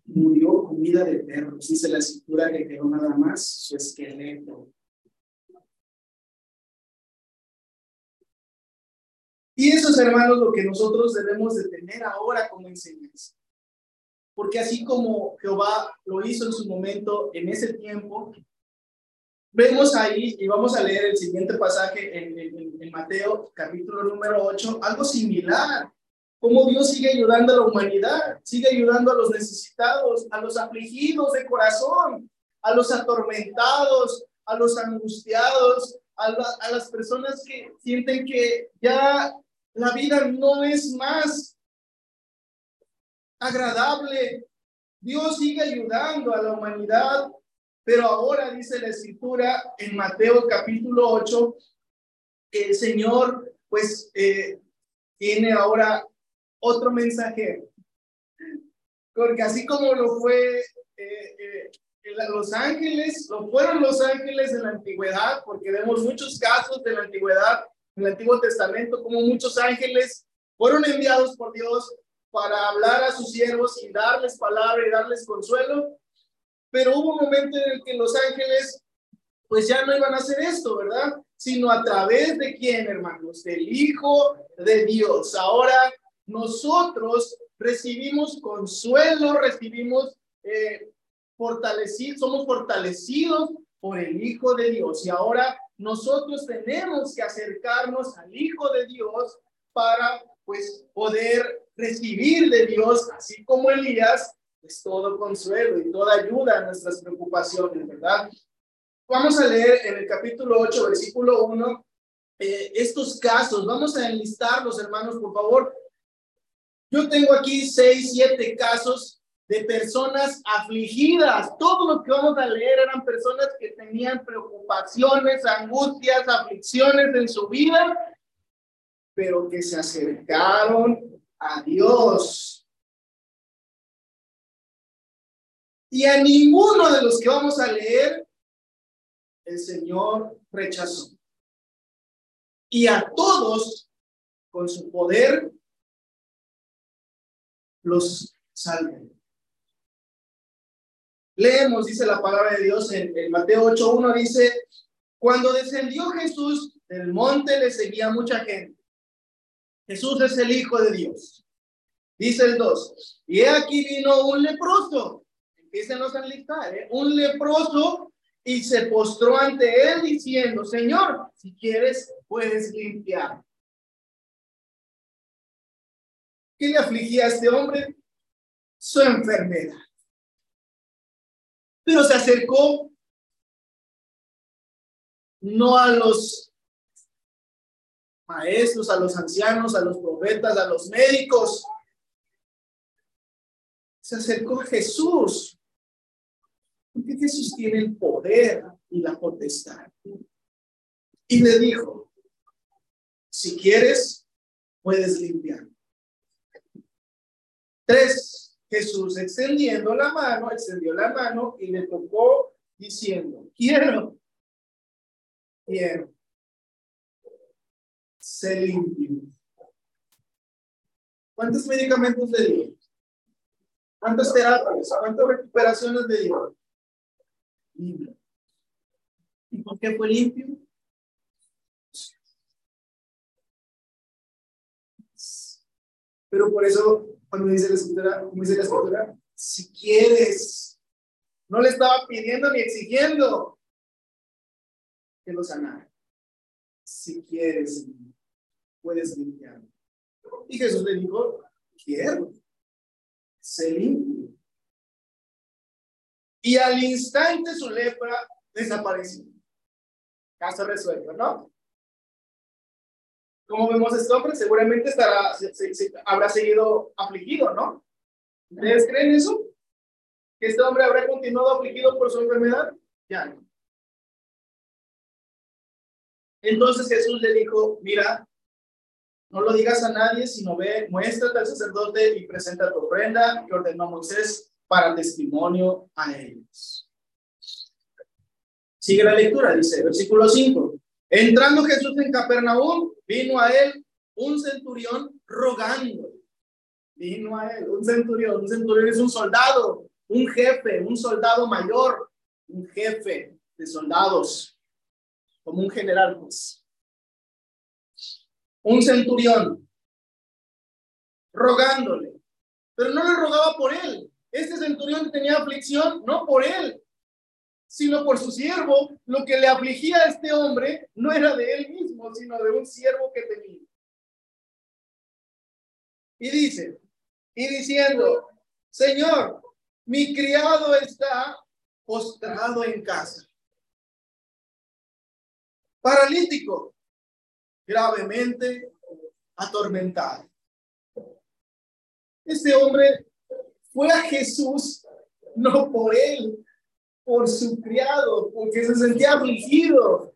murió comida de perros. Dice la escritura que quedó nada más su esqueleto Y eso es, hermanos, lo que nosotros debemos de tener ahora como enseñanza. Porque así como Jehová lo hizo en su momento, en ese tiempo, vemos ahí, y vamos a leer el siguiente pasaje en, en, Mateo, capítulo número 8, algo similar. Cómo Dios sigue ayudando a la humanidad, sigue ayudando a los necesitados, a los afligidos de corazón, a los atormentados, a los angustiados, a, a, las personas que sienten que ya la vida no es más agradable. Dios sigue ayudando a la humanidad, pero ahora dice la escritura en Mateo capítulo 8 que el Señor pues eh, tiene ahora otro mensaje. Porque así como lo fue eh, eh, los ángeles, lo fueron los ángeles de la antigüedad, porque vemos muchos casos de la antigüedad en el Antiguo Testamento, como muchos ángeles fueron enviados por Dios para hablar a sus siervos y darles palabra y darles consuelo. Pero hubo un momento en el que los ángeles, pues ya no iban a hacer esto, ¿verdad? Sino a través de quién, hermanos? Del Hijo de Dios. Ahora nosotros recibimos consuelo, recibimos eh, fortalecidos, somos fortalecidos por el Hijo de Dios. Y ahora nosotros tenemos que acercarnos al Hijo de Dios para pues poder recibir de Dios, así como Elías, pues todo consuelo y toda ayuda a nuestras preocupaciones, ¿verdad? Vamos a leer en el capítulo 8, versículo 1, eh, estos casos. Vamos a enlistarlos, hermanos, por favor. Yo tengo aquí seis, siete casos de personas afligidas. Todo lo que vamos a leer eran personas que tenían preocupaciones, angustias, aflicciones en su vida pero que se acercaron a Dios. Y a ninguno de los que vamos a leer, el Señor rechazó. Y a todos, con su poder, los salve. Leemos, dice la palabra de Dios en, en Mateo 8.1, dice, cuando descendió Jesús del monte le seguía mucha gente. Jesús es el Hijo de Dios. Dice el 2, y aquí vino un leproso, empiecen a listar, ¿eh? un leproso y se postró ante él diciendo, Señor, si quieres, puedes limpiar. ¿Qué le afligía a este hombre? Su enfermedad. Pero se acercó no a los maestros, a los ancianos, a los profetas, a los médicos. Se acercó a Jesús. Porque Jesús tiene el poder y la potestad. Y le dijo, si quieres, puedes limpiar. Tres, Jesús extendiendo la mano, extendió la mano y le tocó diciendo, quiero, quiero, se limpio. ¿Cuántos medicamentos le dio? ¿Cuántas terapias? ¿Cuántas recuperaciones le dio? ¿Y por qué fue limpio? Pero por eso cuando dice la escritura, como dice la escritura, si quieres, no le estaba pidiendo ni exigiendo que lo sanara. Si quieres, puedes limpiar. Y Jesús le dijo, quiero, se limpio. Y al instante su lepra desapareció. Caso resuelto, ¿no? como vemos este hombre, seguramente estará, habrá seguido afligido, ¿no? ¿Ustedes creen eso? ¿Que este hombre habrá continuado afligido por su enfermedad? Ya no. Entonces Jesús le dijo, mira, no lo digas a nadie, sino ve, muéstrate al sacerdote y presenta tu ofrenda que ordenó Moisés para testimonio a ellos. Sigue la lectura, dice, versículo 5. Entrando Jesús en Capernaum, vino a él un centurión rogando. Vino a él un centurión. Un centurión es un soldado, un jefe, un soldado mayor, un jefe de soldados, como un general, pues. Un centurión rogándole, pero no le rogaba por él. Este centurión tenía aflicción, no por él, sino por su siervo. Lo que le afligía a este hombre no era de él mismo, sino de un siervo que tenía. Y dice, y diciendo, Señor, mi criado está postrado en casa, paralítico, gravemente atormentado. Este hombre fue a Jesús no por él, por su criado, porque se sentía afligido.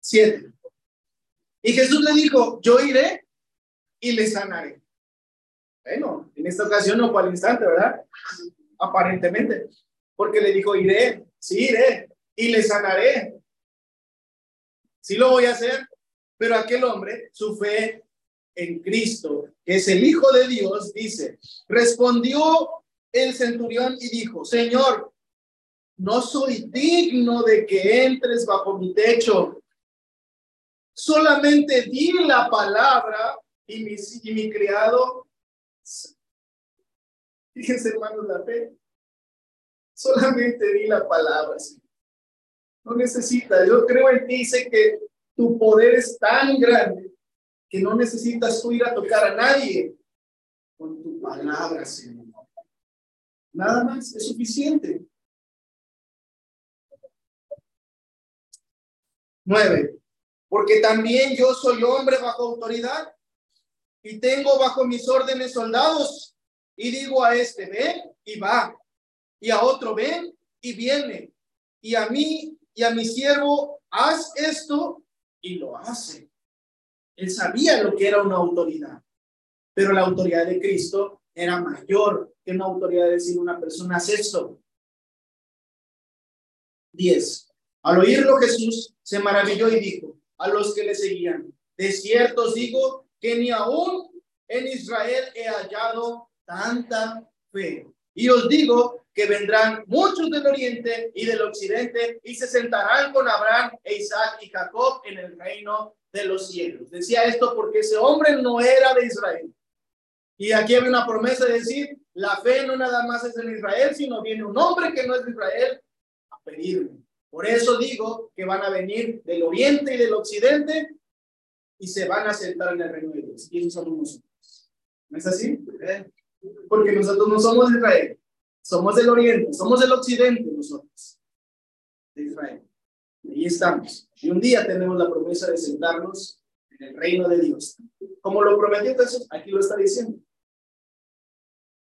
Siete. Y Jesús le dijo, yo iré y le sanaré. Bueno, en esta ocasión no fue al instante, ¿verdad? Aparentemente, porque le dijo, iré, sí, iré y le sanaré. Sí lo voy a hacer, pero aquel hombre, su fe en Cristo, que es el Hijo de Dios, dice, respondió el centurión y dijo, Señor, no soy digno de que entres bajo mi techo. Solamente di la palabra y mi, y mi criado. Fíjense, hermanos, la fe. Solamente di la palabra. No necesita. Yo creo en ti, sé que tu poder es tan grande que no necesitas ir a tocar a nadie con tu palabra, Señor. Nada más, es suficiente. Nueve, porque también yo soy hombre bajo autoridad y tengo bajo mis órdenes soldados y digo a este, ven y va, y a otro, ven y viene, y a mí y a mi siervo, haz esto, y lo hace. Él sabía lo que era una autoridad, pero la autoridad de Cristo era mayor que una autoridad de decir una persona, haz esto. Diez. Al oírlo Jesús se maravilló y dijo a los que le seguían, de cierto os digo que ni aún en Israel he hallado tanta fe. Y os digo que vendrán muchos del oriente y del occidente y se sentarán con Abraham e Isaac y Jacob en el reino de los cielos. Decía esto porque ese hombre no era de Israel. Y aquí hay una promesa de decir, la fe no nada más es en Israel, sino viene un hombre que no es de Israel a pedirme. Por eso digo que van a venir del oriente y del occidente y se van a sentar en el reino de Dios. Y esos somos nosotros. ¿No es así? Porque nosotros no somos de Israel, somos del oriente, somos del occidente nosotros, de Israel. Ahí estamos. Y un día tenemos la promesa de sentarnos en el reino de Dios. Como lo prometió Jesús, aquí lo está diciendo.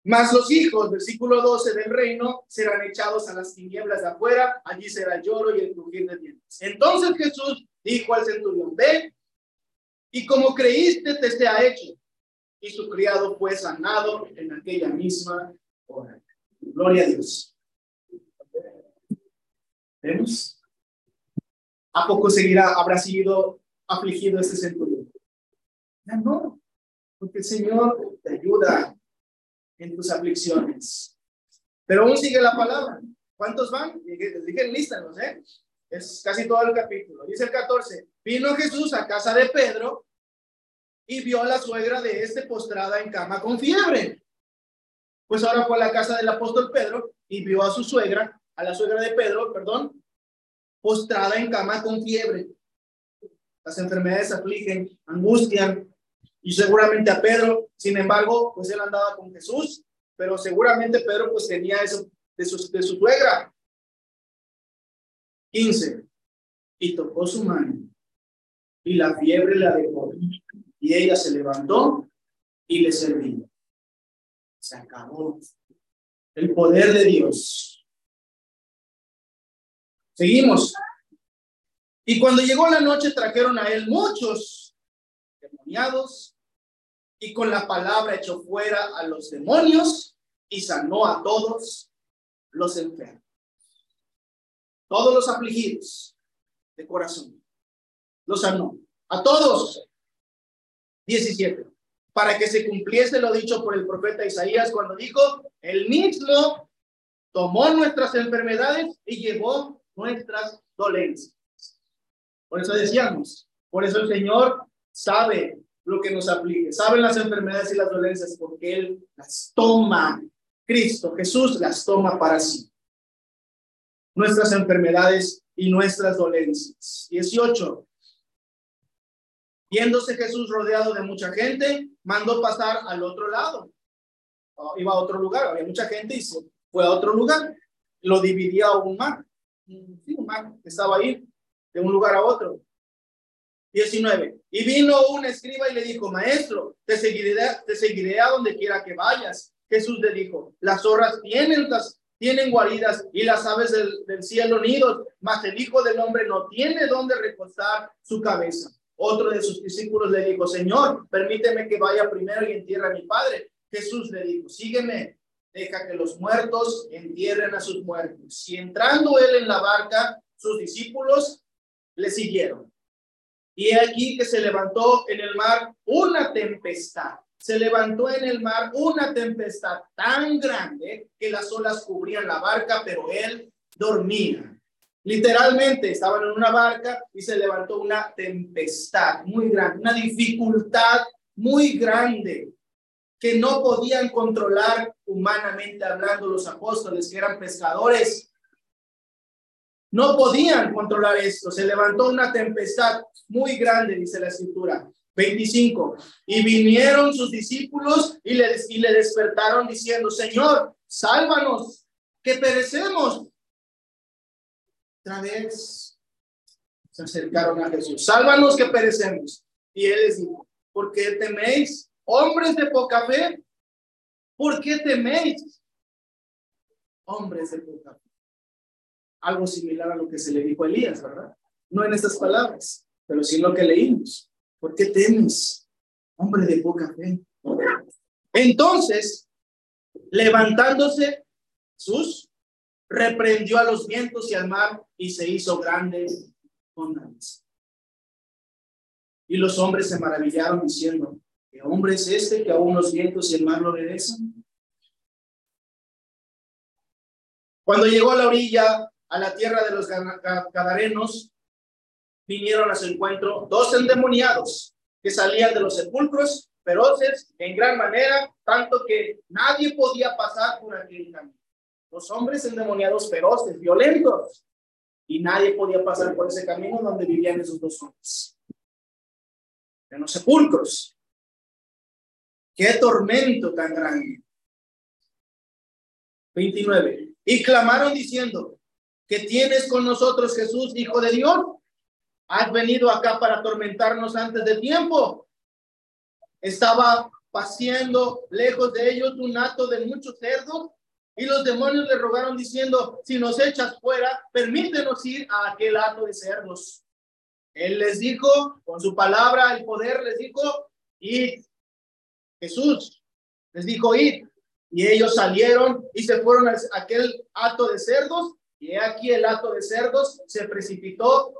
Mas los hijos, versículo 12 del reino, serán echados a las tinieblas de afuera, allí será el lloro y el crujir de dientes. Entonces Jesús dijo al centurión, ve, y como creíste te sea hecho. Y su criado fue sanado en aquella misma hora. Gloria a Dios. ¿Vemos? ¿A poco seguirá, habrá sido afligido este centurión? Ya no, porque el Señor te ayuda en tus aflicciones. Pero aún sigue la palabra. ¿Cuántos van? Les dije lista, no sé. Es casi todo el capítulo. Dice el 14. Vino Jesús a casa de Pedro y vio a la suegra de este postrada en cama con fiebre. Pues ahora fue a la casa del apóstol Pedro y vio a su suegra, a la suegra de Pedro, perdón, postrada en cama con fiebre. Las enfermedades afligen, angustian, y seguramente a Pedro, sin embargo, pues él andaba con Jesús, pero seguramente Pedro pues tenía eso de su, de su suegra. 15. Y tocó su mano y la fiebre la dejó y ella se levantó y le servía. Se acabó el poder de Dios. Seguimos. Y cuando llegó la noche trajeron a él muchos demoniados y con la palabra echó fuera a los demonios y sanó a todos los enfermos. Todos los afligidos de corazón. Los sanó. A todos. 17. Para que se cumpliese lo dicho por el profeta Isaías cuando dijo, el mismo tomó nuestras enfermedades y llevó nuestras dolencias. Por eso decíamos, por eso el Señor sabe lo que nos aplique. Saben las enfermedades y las dolencias porque Él las toma. Cristo, Jesús las toma para sí. Nuestras enfermedades y nuestras dolencias. 18. Viéndose Jesús rodeado de mucha gente, mandó pasar al otro lado. Oh, iba a otro lugar, había mucha gente y se fue a otro lugar. Lo dividía un mar. Sí, un mar estaba ahí, de un lugar a otro. 19. Y vino un escriba y le dijo, maestro, te seguiré, a donde quiera que vayas. Jesús le dijo, las zorras tienen, tienen guaridas y las aves del, cielo nidos, mas el Hijo del Hombre no tiene donde recostar su cabeza. Otro de sus discípulos le dijo, Señor, permíteme que vaya primero y entierre a mi padre. Jesús le dijo, sígueme, deja que los muertos entierren a sus muertos. Y entrando él en la barca, sus discípulos le siguieron. Y aquí que se levantó en el mar una tempestad. Se levantó en el mar una tempestad tan grande que las olas cubrían la barca, pero él dormía. Literalmente estaban en una barca y se levantó una tempestad muy grande, una dificultad muy grande que no podían controlar humanamente hablando los apóstoles que eran pescadores no podían controlar esto. Se levantó una tempestad muy grande, dice la escritura. 25. Y vinieron sus discípulos y le, y le despertaron diciendo, Señor, sálvanos, que perecemos. Otra vez se acercaron a Jesús, sálvanos que perecemos. Y él les dijo, ¿por qué teméis, hombres de poca fe? ¿Por qué teméis, hombres de poca fe? algo similar a lo que se le dijo a Elías, ¿verdad? No en estas palabras, pero sí en lo que leímos. ¿Por qué temes, hombre de poca fe? Entonces, levantándose, Jesús reprendió a los vientos y al mar y se hizo grande. Y los hombres se maravillaron diciendo, ¿qué hombre es este que aún los vientos y el mar lo obedecen? Cuando llegó a la orilla, a la tierra de los Gadarenos, vinieron a su encuentro dos endemoniados que salían de los sepulcros feroces en gran manera, tanto que nadie podía pasar por aquel camino. Los hombres endemoniados feroces, violentos, y nadie podía pasar por ese camino donde vivían esos dos hombres. En los sepulcros. Qué tormento tan grande. 29. Y clamaron diciendo, que tienes con nosotros Jesús, Hijo de Dios? ¿Has venido acá para atormentarnos antes de tiempo? Estaba paseando lejos de ellos un hato de muchos cerdos y los demonios le rogaron diciendo, si nos echas fuera, permítenos ir a aquel hato de cerdos. Él les dijo, con su palabra, el poder, les dijo, id. Jesús les dijo, id. Y ellos salieron y se fueron a aquel hato de cerdos. Y aquí el hato de cerdos se precipitó.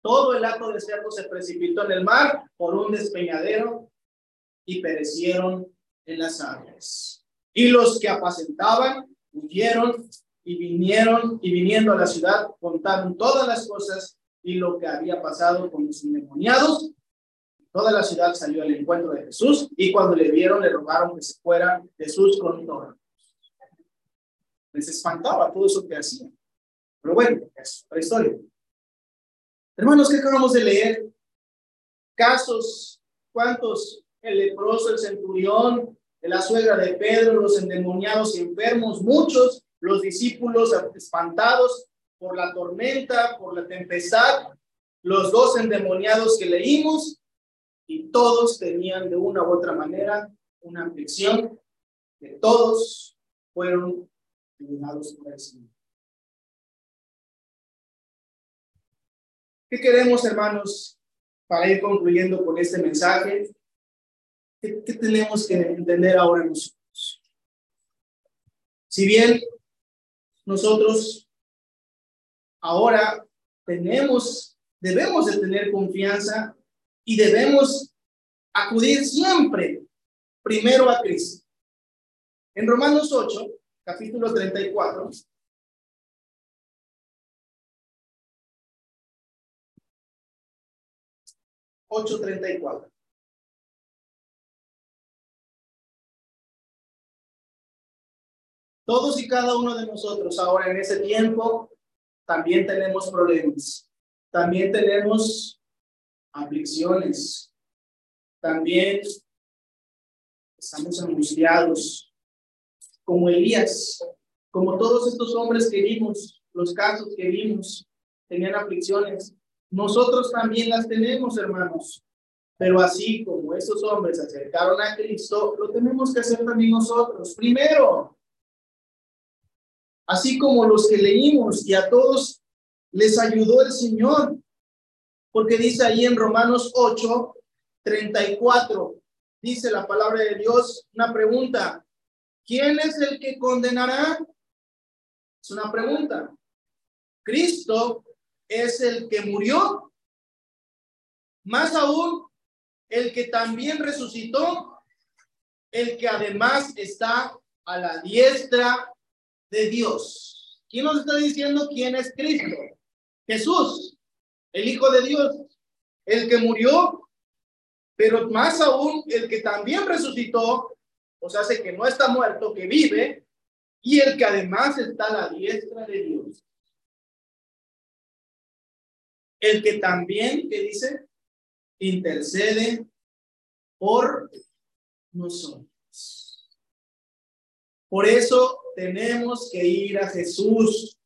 Todo el hato de cerdos se precipitó en el mar por un despeñadero y perecieron en las aguas. Y los que apacentaban huyeron y vinieron y viniendo a la ciudad contaron todas las cosas y lo que había pasado con los endemoniados. Toda la ciudad salió al encuentro de Jesús y cuando le vieron le rogaron que se fuera Jesús con todo. Les espantaba todo eso que hacían. Pero bueno, es la historia. Hermanos, ¿qué acabamos de leer? Casos, ¿cuántos? El leproso, el centurión, la suegra de Pedro, los endemoniados y enfermos, muchos, los discípulos espantados por la tormenta, por la tempestad, los dos endemoniados que leímos, y todos tenían de una u otra manera una aflicción, que todos fueron ayudados por el Señor. ¿Qué queremos, hermanos, para ir concluyendo con este mensaje? ¿Qué, tenemos que entender ahora nosotros? Si bien nosotros ahora tenemos, debemos de tener confianza y debemos acudir siempre primero a Cristo. En Romanos 8, capítulo 34, 8:34. Todos y cada uno de nosotros ahora en ese tiempo también tenemos problemas, también tenemos aflicciones, también estamos angustiados, como Elías, como todos estos hombres que vimos, los casos que vimos, tenían aflicciones, nosotros también las tenemos, hermanos. Pero así como esos hombres se acercaron a Cristo, lo tenemos que hacer también nosotros. Primero, así como los que leímos y a todos les ayudó el Señor. Porque dice ahí en Romanos 8, 34, dice la palabra de Dios, una pregunta. ¿Quién es el que condenará? Es una pregunta. Cristo es el que murió, más aún el que también resucitó, el que además está a la diestra de Dios. ¿Quién nos está diciendo quién es Cristo? Jesús, el Hijo de Dios, el que murió, pero más aún el que también resucitó, o sea, que no está muerto, que vive, y el que además está a la diestra de Dios el que también, ¿qué dice? Intercede por nosotros. Por eso tenemos que ir a Jesús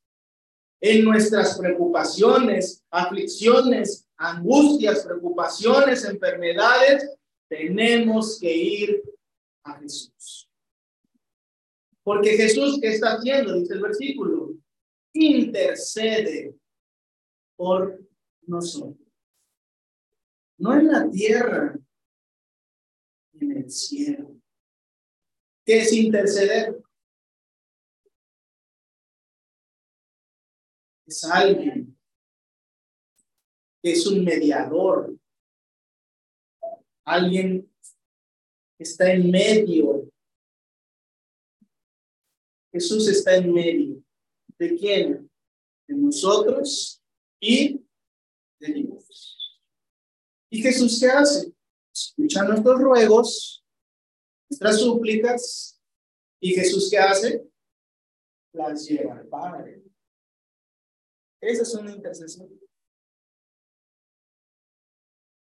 en nuestras preocupaciones, aflicciones, angustias, preocupaciones, enfermedades. Tenemos que ir a Jesús. Porque Jesús, ¿qué está haciendo? Dice el versículo. intercede por nosotros. No en la tierra, en el cielo. ¿Qué es interceder? Es alguien que es un mediador, alguien que está en medio. Jesús está en medio. ¿De quién? De nosotros y de Dios. ¿Y Jesús qué hace? Escucha nuestros ruegos, nuestras súplicas. ¿Y Jesús qué hace? Las lleva al Padre. Esa es una intercesión.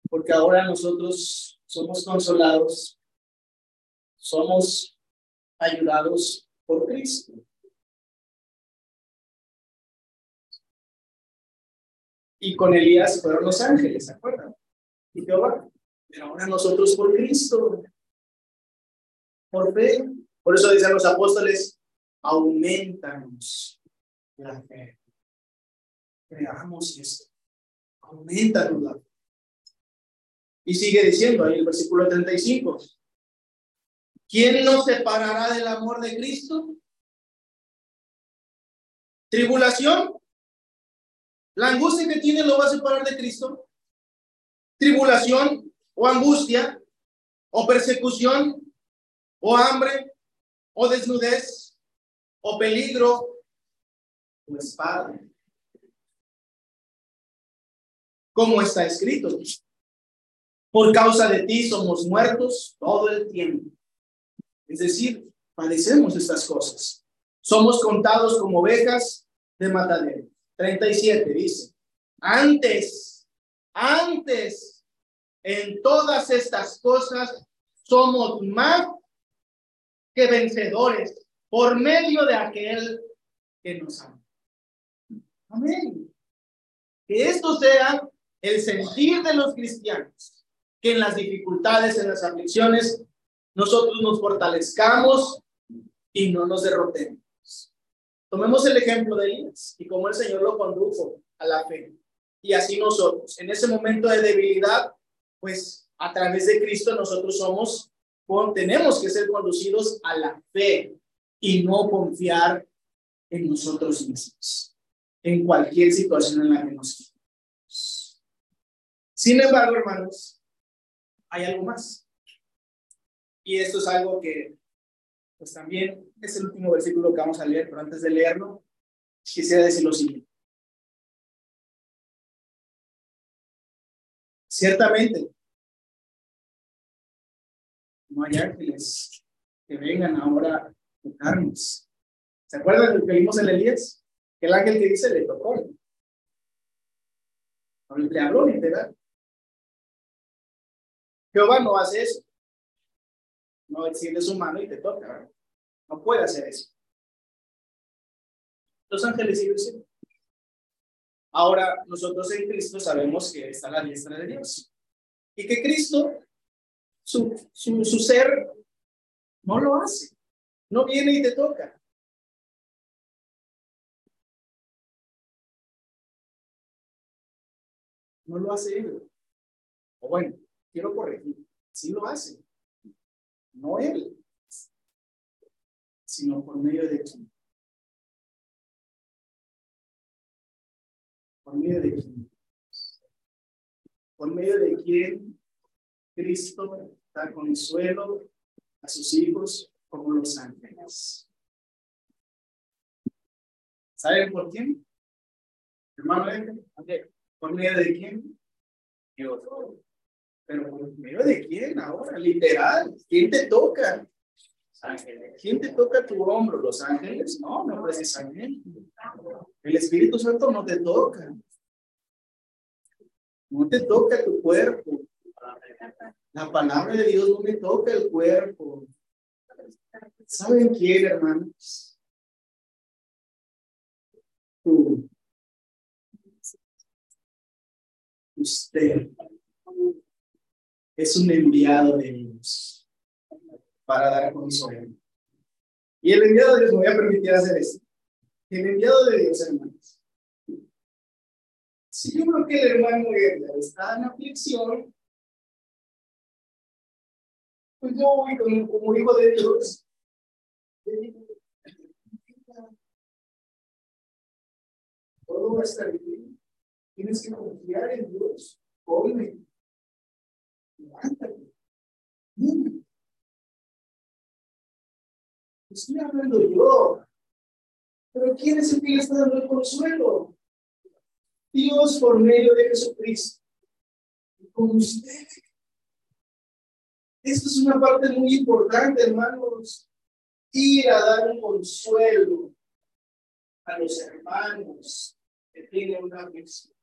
Porque ahora nosotros somos consolados, somos ayudados por Cristo. Y con Elías fueron los ángeles, ¿se acuerdan? Y Jehová. Pero ahora nosotros por Cristo. Por fe. Por eso dicen los apóstoles, aumentanos la fe creamos esto. Aumenta la Y sigue diciendo ahí el versículo 35. ¿Quién nos separará del amor de Cristo? ¿Tribulación? ¿La angustia que tiene lo va a separar de Cristo? ¿Tribulación o angustia o persecución o hambre o desnudez o peligro o espada? como está escrito. Por causa de ti somos muertos todo el tiempo. Es decir, padecemos estas cosas. Somos contados como ovejas de matadero. 37 dice, antes, antes, en todas estas cosas somos más que vencedores por medio de aquel que nos ama. Amén. Que esto sea el sentir de los cristianos, que en las dificultades, en las aflicciones, nosotros nos fortalezcamos y no nos derrotemos. Tomemos el ejemplo de Elías y cómo el Señor lo condujo a la fe. Y así nosotros, en ese momento de debilidad, pues a través de Cristo nosotros somos, tenemos que ser conducidos a la fe y no confiar en nosotros mismos, en cualquier situación en la que nos sin embargo, hermanos, hay algo más. Y esto es algo que, pues también es el último versículo que vamos a leer, pero antes de leerlo, quisiera decir lo siguiente. Ciertamente, no hay ángeles que vengan ahora a tocarnos. ¿Se acuerdan lo que vimos en Elías? Que el ángel que dice le tocó. Le habló literal. Jehová no hace eso. No extiende su mano y te toca. No puede hacer eso. Los ángeles sí lo Ahora, nosotros en Cristo sabemos que está la diestra de Dios. Y que Cristo, su, su, su ser, no lo hace. No viene y te toca. No lo hace él. O bueno, quiero corregir, sí lo hace. No él, sino por medio de quién. Por medio de quién. Por medio de quién Cristo da consuelo a sus hijos como los ángeles. ¿Saben por quién? Hermano, ¿por medio de quién? Dios. Pero por medio de quién ahora, literal, ¿quién te toca? Ángeles. ¿Quién te toca tu hombro? ¿Los ángeles? No, no precisamente. El Espíritu Santo no te toca. No te toca tu cuerpo. La palabra de Dios no me toca el cuerpo. ¿Saben quién, hermanos? Tú. Usted es un enviado de Dios para dar consuelo. Y el enviado de Dios me voy a permitir hacer esto. El enviado de Dios, hermanos. Si yo creo que el hermano está en aflicción, pues yo voy como, como hijo de Dios. Todo va a estar bien. Tienes que confiar en Dios. Come. Levántate. Estoy hablando yo. Pero ¿quién es el que le está dando el consuelo? Dios por medio de Jesucristo. Y con usted. Esto es una parte muy importante, hermanos. Ir a dar un consuelo a los hermanos que tienen una misión.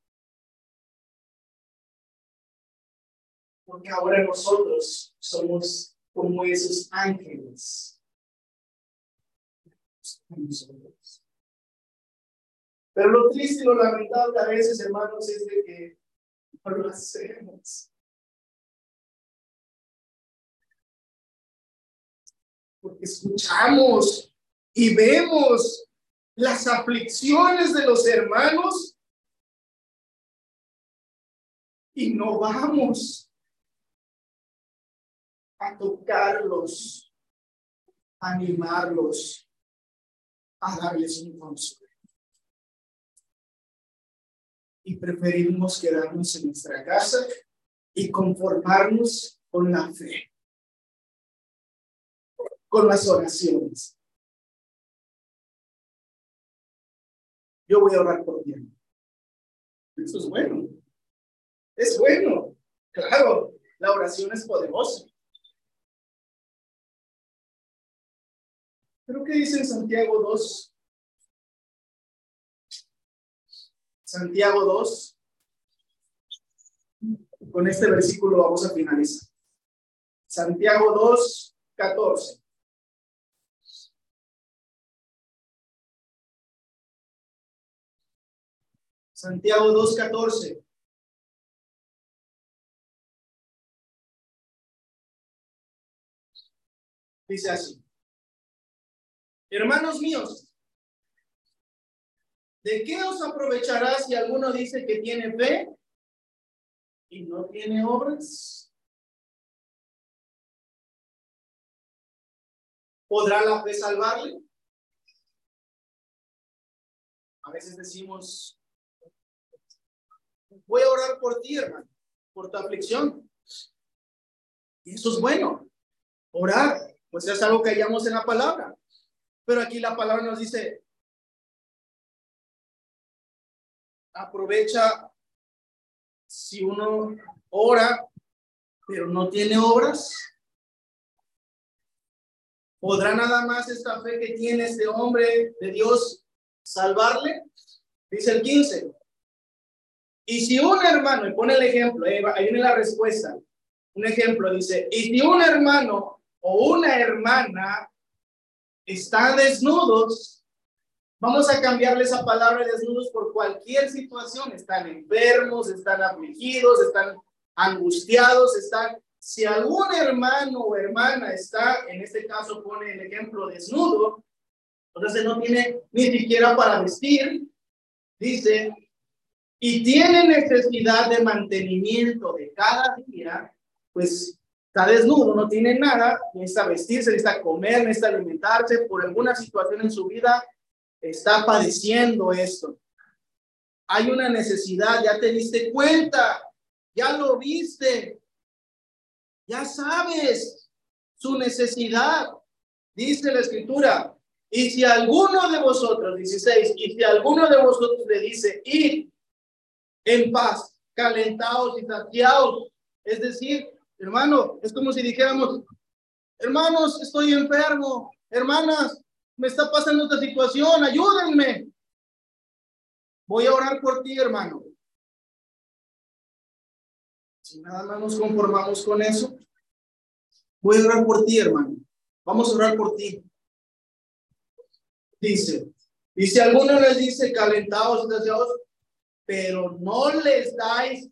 Porque ahora nosotros somos como esos ángeles pero lo triste y lo lamentable a veces, hermanos, es de que no lo hacemos. Porque escuchamos y vemos las aflicciones de los hermanos y no vamos a tocarlos, animarlos, a darles un consuelo. Y preferimos quedarnos en nuestra casa y conformarnos con la fe, con las oraciones. Yo voy a orar por ti. Eso es bueno. Es bueno. Claro, la oración es poderosa. Pero ¿qué dice en Santiago 2? Santiago 2. Con este versículo vamos a finalizar. Santiago 2, 14. Santiago 2, 14. Dice así. Hermanos míos, ¿de qué os aprovechará si alguno dice que tiene fe y no tiene obras? ¿Podrá la fe salvarle? A veces decimos, voy a orar por ti, hermano, por tu aflicción. Y eso es bueno, orar, pues es algo que hallamos en la palabra. Pero aquí la palabra nos dice, aprovecha si uno ora, pero no tiene obras. ¿Podrá nada más esta fe que tiene este hombre de Dios salvarle? Dice el 15. Y si un hermano, y pone el ejemplo, ahí viene la respuesta. Un ejemplo dice, y si un hermano o una hermana están desnudos, vamos a cambiarle esa palabra desnudos por cualquier situación. Están enfermos, están afligidos, están angustiados, están... Si algún hermano o hermana está, en este caso pone el ejemplo desnudo, entonces no tiene ni siquiera para vestir, dice, y tiene necesidad de mantenimiento de cada día, pues está desnudo, no tiene nada, necesita vestirse, necesita comer, necesita alimentarse, por alguna situación en su vida está padeciendo esto. Hay una necesidad, ya te diste cuenta, ya lo viste, ya sabes su necesidad, dice la escritura. Y si alguno de vosotros, 16, y si alguno de vosotros le dice, id en paz, calentados y saciados, es decir, Hermano, es como si dijéramos, hermanos, estoy enfermo, hermanas, me está pasando esta situación, ayúdenme. Voy a orar por ti, hermano. Si nada más nos conformamos con eso, voy a orar por ti, hermano. Vamos a orar por ti. Dice, y si alguno les dice calentados y deseados, pero no les dais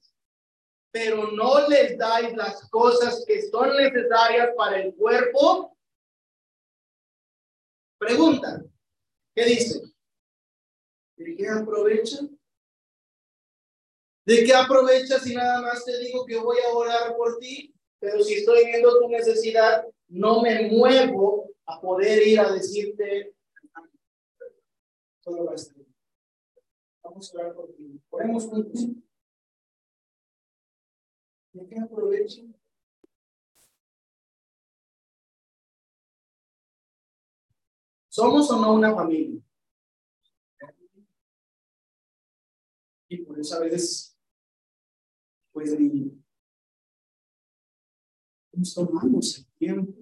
pero no les dais las cosas que son necesarias para el cuerpo? Pregunta, ¿qué dice? ¿De qué aprovecha? ¿De qué aprovecha si nada más te digo que voy a orar por ti? Pero si estoy viendo tu necesidad, no me muevo a poder ir a decirte, bien. Vamos a orar por ti. Oremos juntos. ¿De qué aprovecha? ¿Somos o no una familia? Y por eso a veces, pues ni nos tomamos el tiempo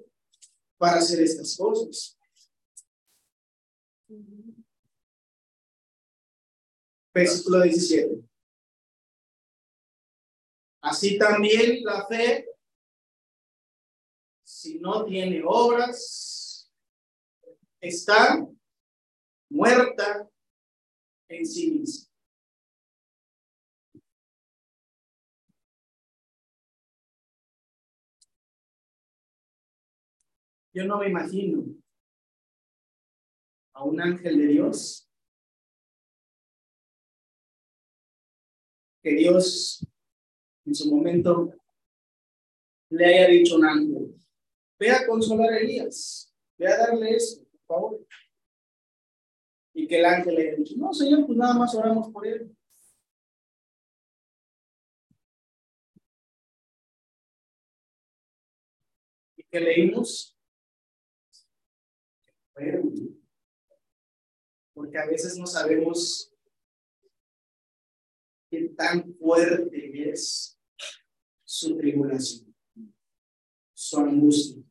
para hacer estas cosas. Versículo 17. Así también la fe, si no tiene obras, está muerta en sí misma. Yo no me imagino a un ángel de Dios que Dios en su momento le haya dicho un ángel, ve a consolar a Elías, ve a darle eso, por favor. Y que el ángel le haya dicho, no, Señor, pues nada más oramos por él. Y que leímos porque a veces no sabemos qué tan fuerte es su tribulación, su angustia,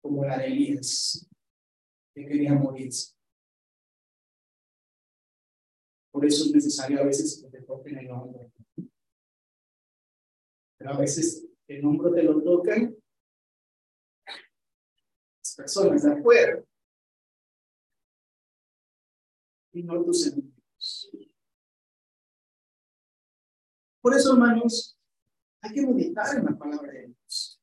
como la de Elías, que quería morirse. Por eso es necesario a veces que te toquen el hombro. Pero a veces el hombro te lo tocan personas de afuera y no tus enemigos. Por eso, hermanos, hay que meditar en la palabra de Dios.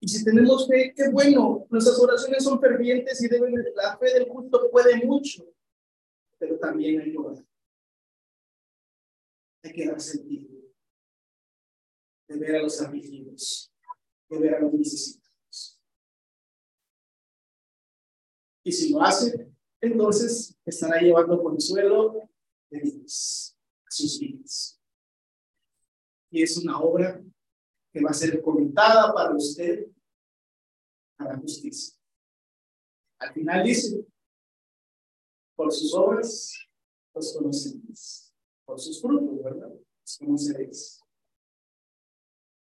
Y si tenemos fe, qué bueno, nuestras oraciones son fervientes y deben, la fe del justo puede mucho, pero también hay que orar. Hay que dar sentido de ver a los afligidos, de ver a los necesitados. Y si lo hace, entonces estará llevando consuelo de Dios a sus vidas. Y es una obra que va a ser contada para usted a la justicia. Al final dice, por sus obras los conoceréis, por sus frutos, ¿verdad? Los conoceréis.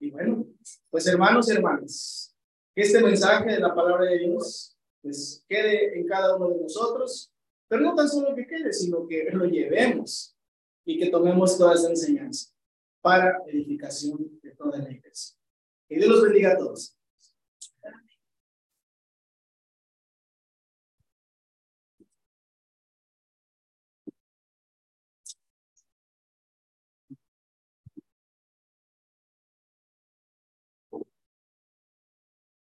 Y bueno, pues hermanos y hermanas, este mensaje de la palabra de Dios pues quede en cada uno de nosotros, pero no tan solo que quede, sino que lo llevemos y que tomemos toda esa enseñanza para edificación de toda la iglesia. Que Dios los bendiga a todos.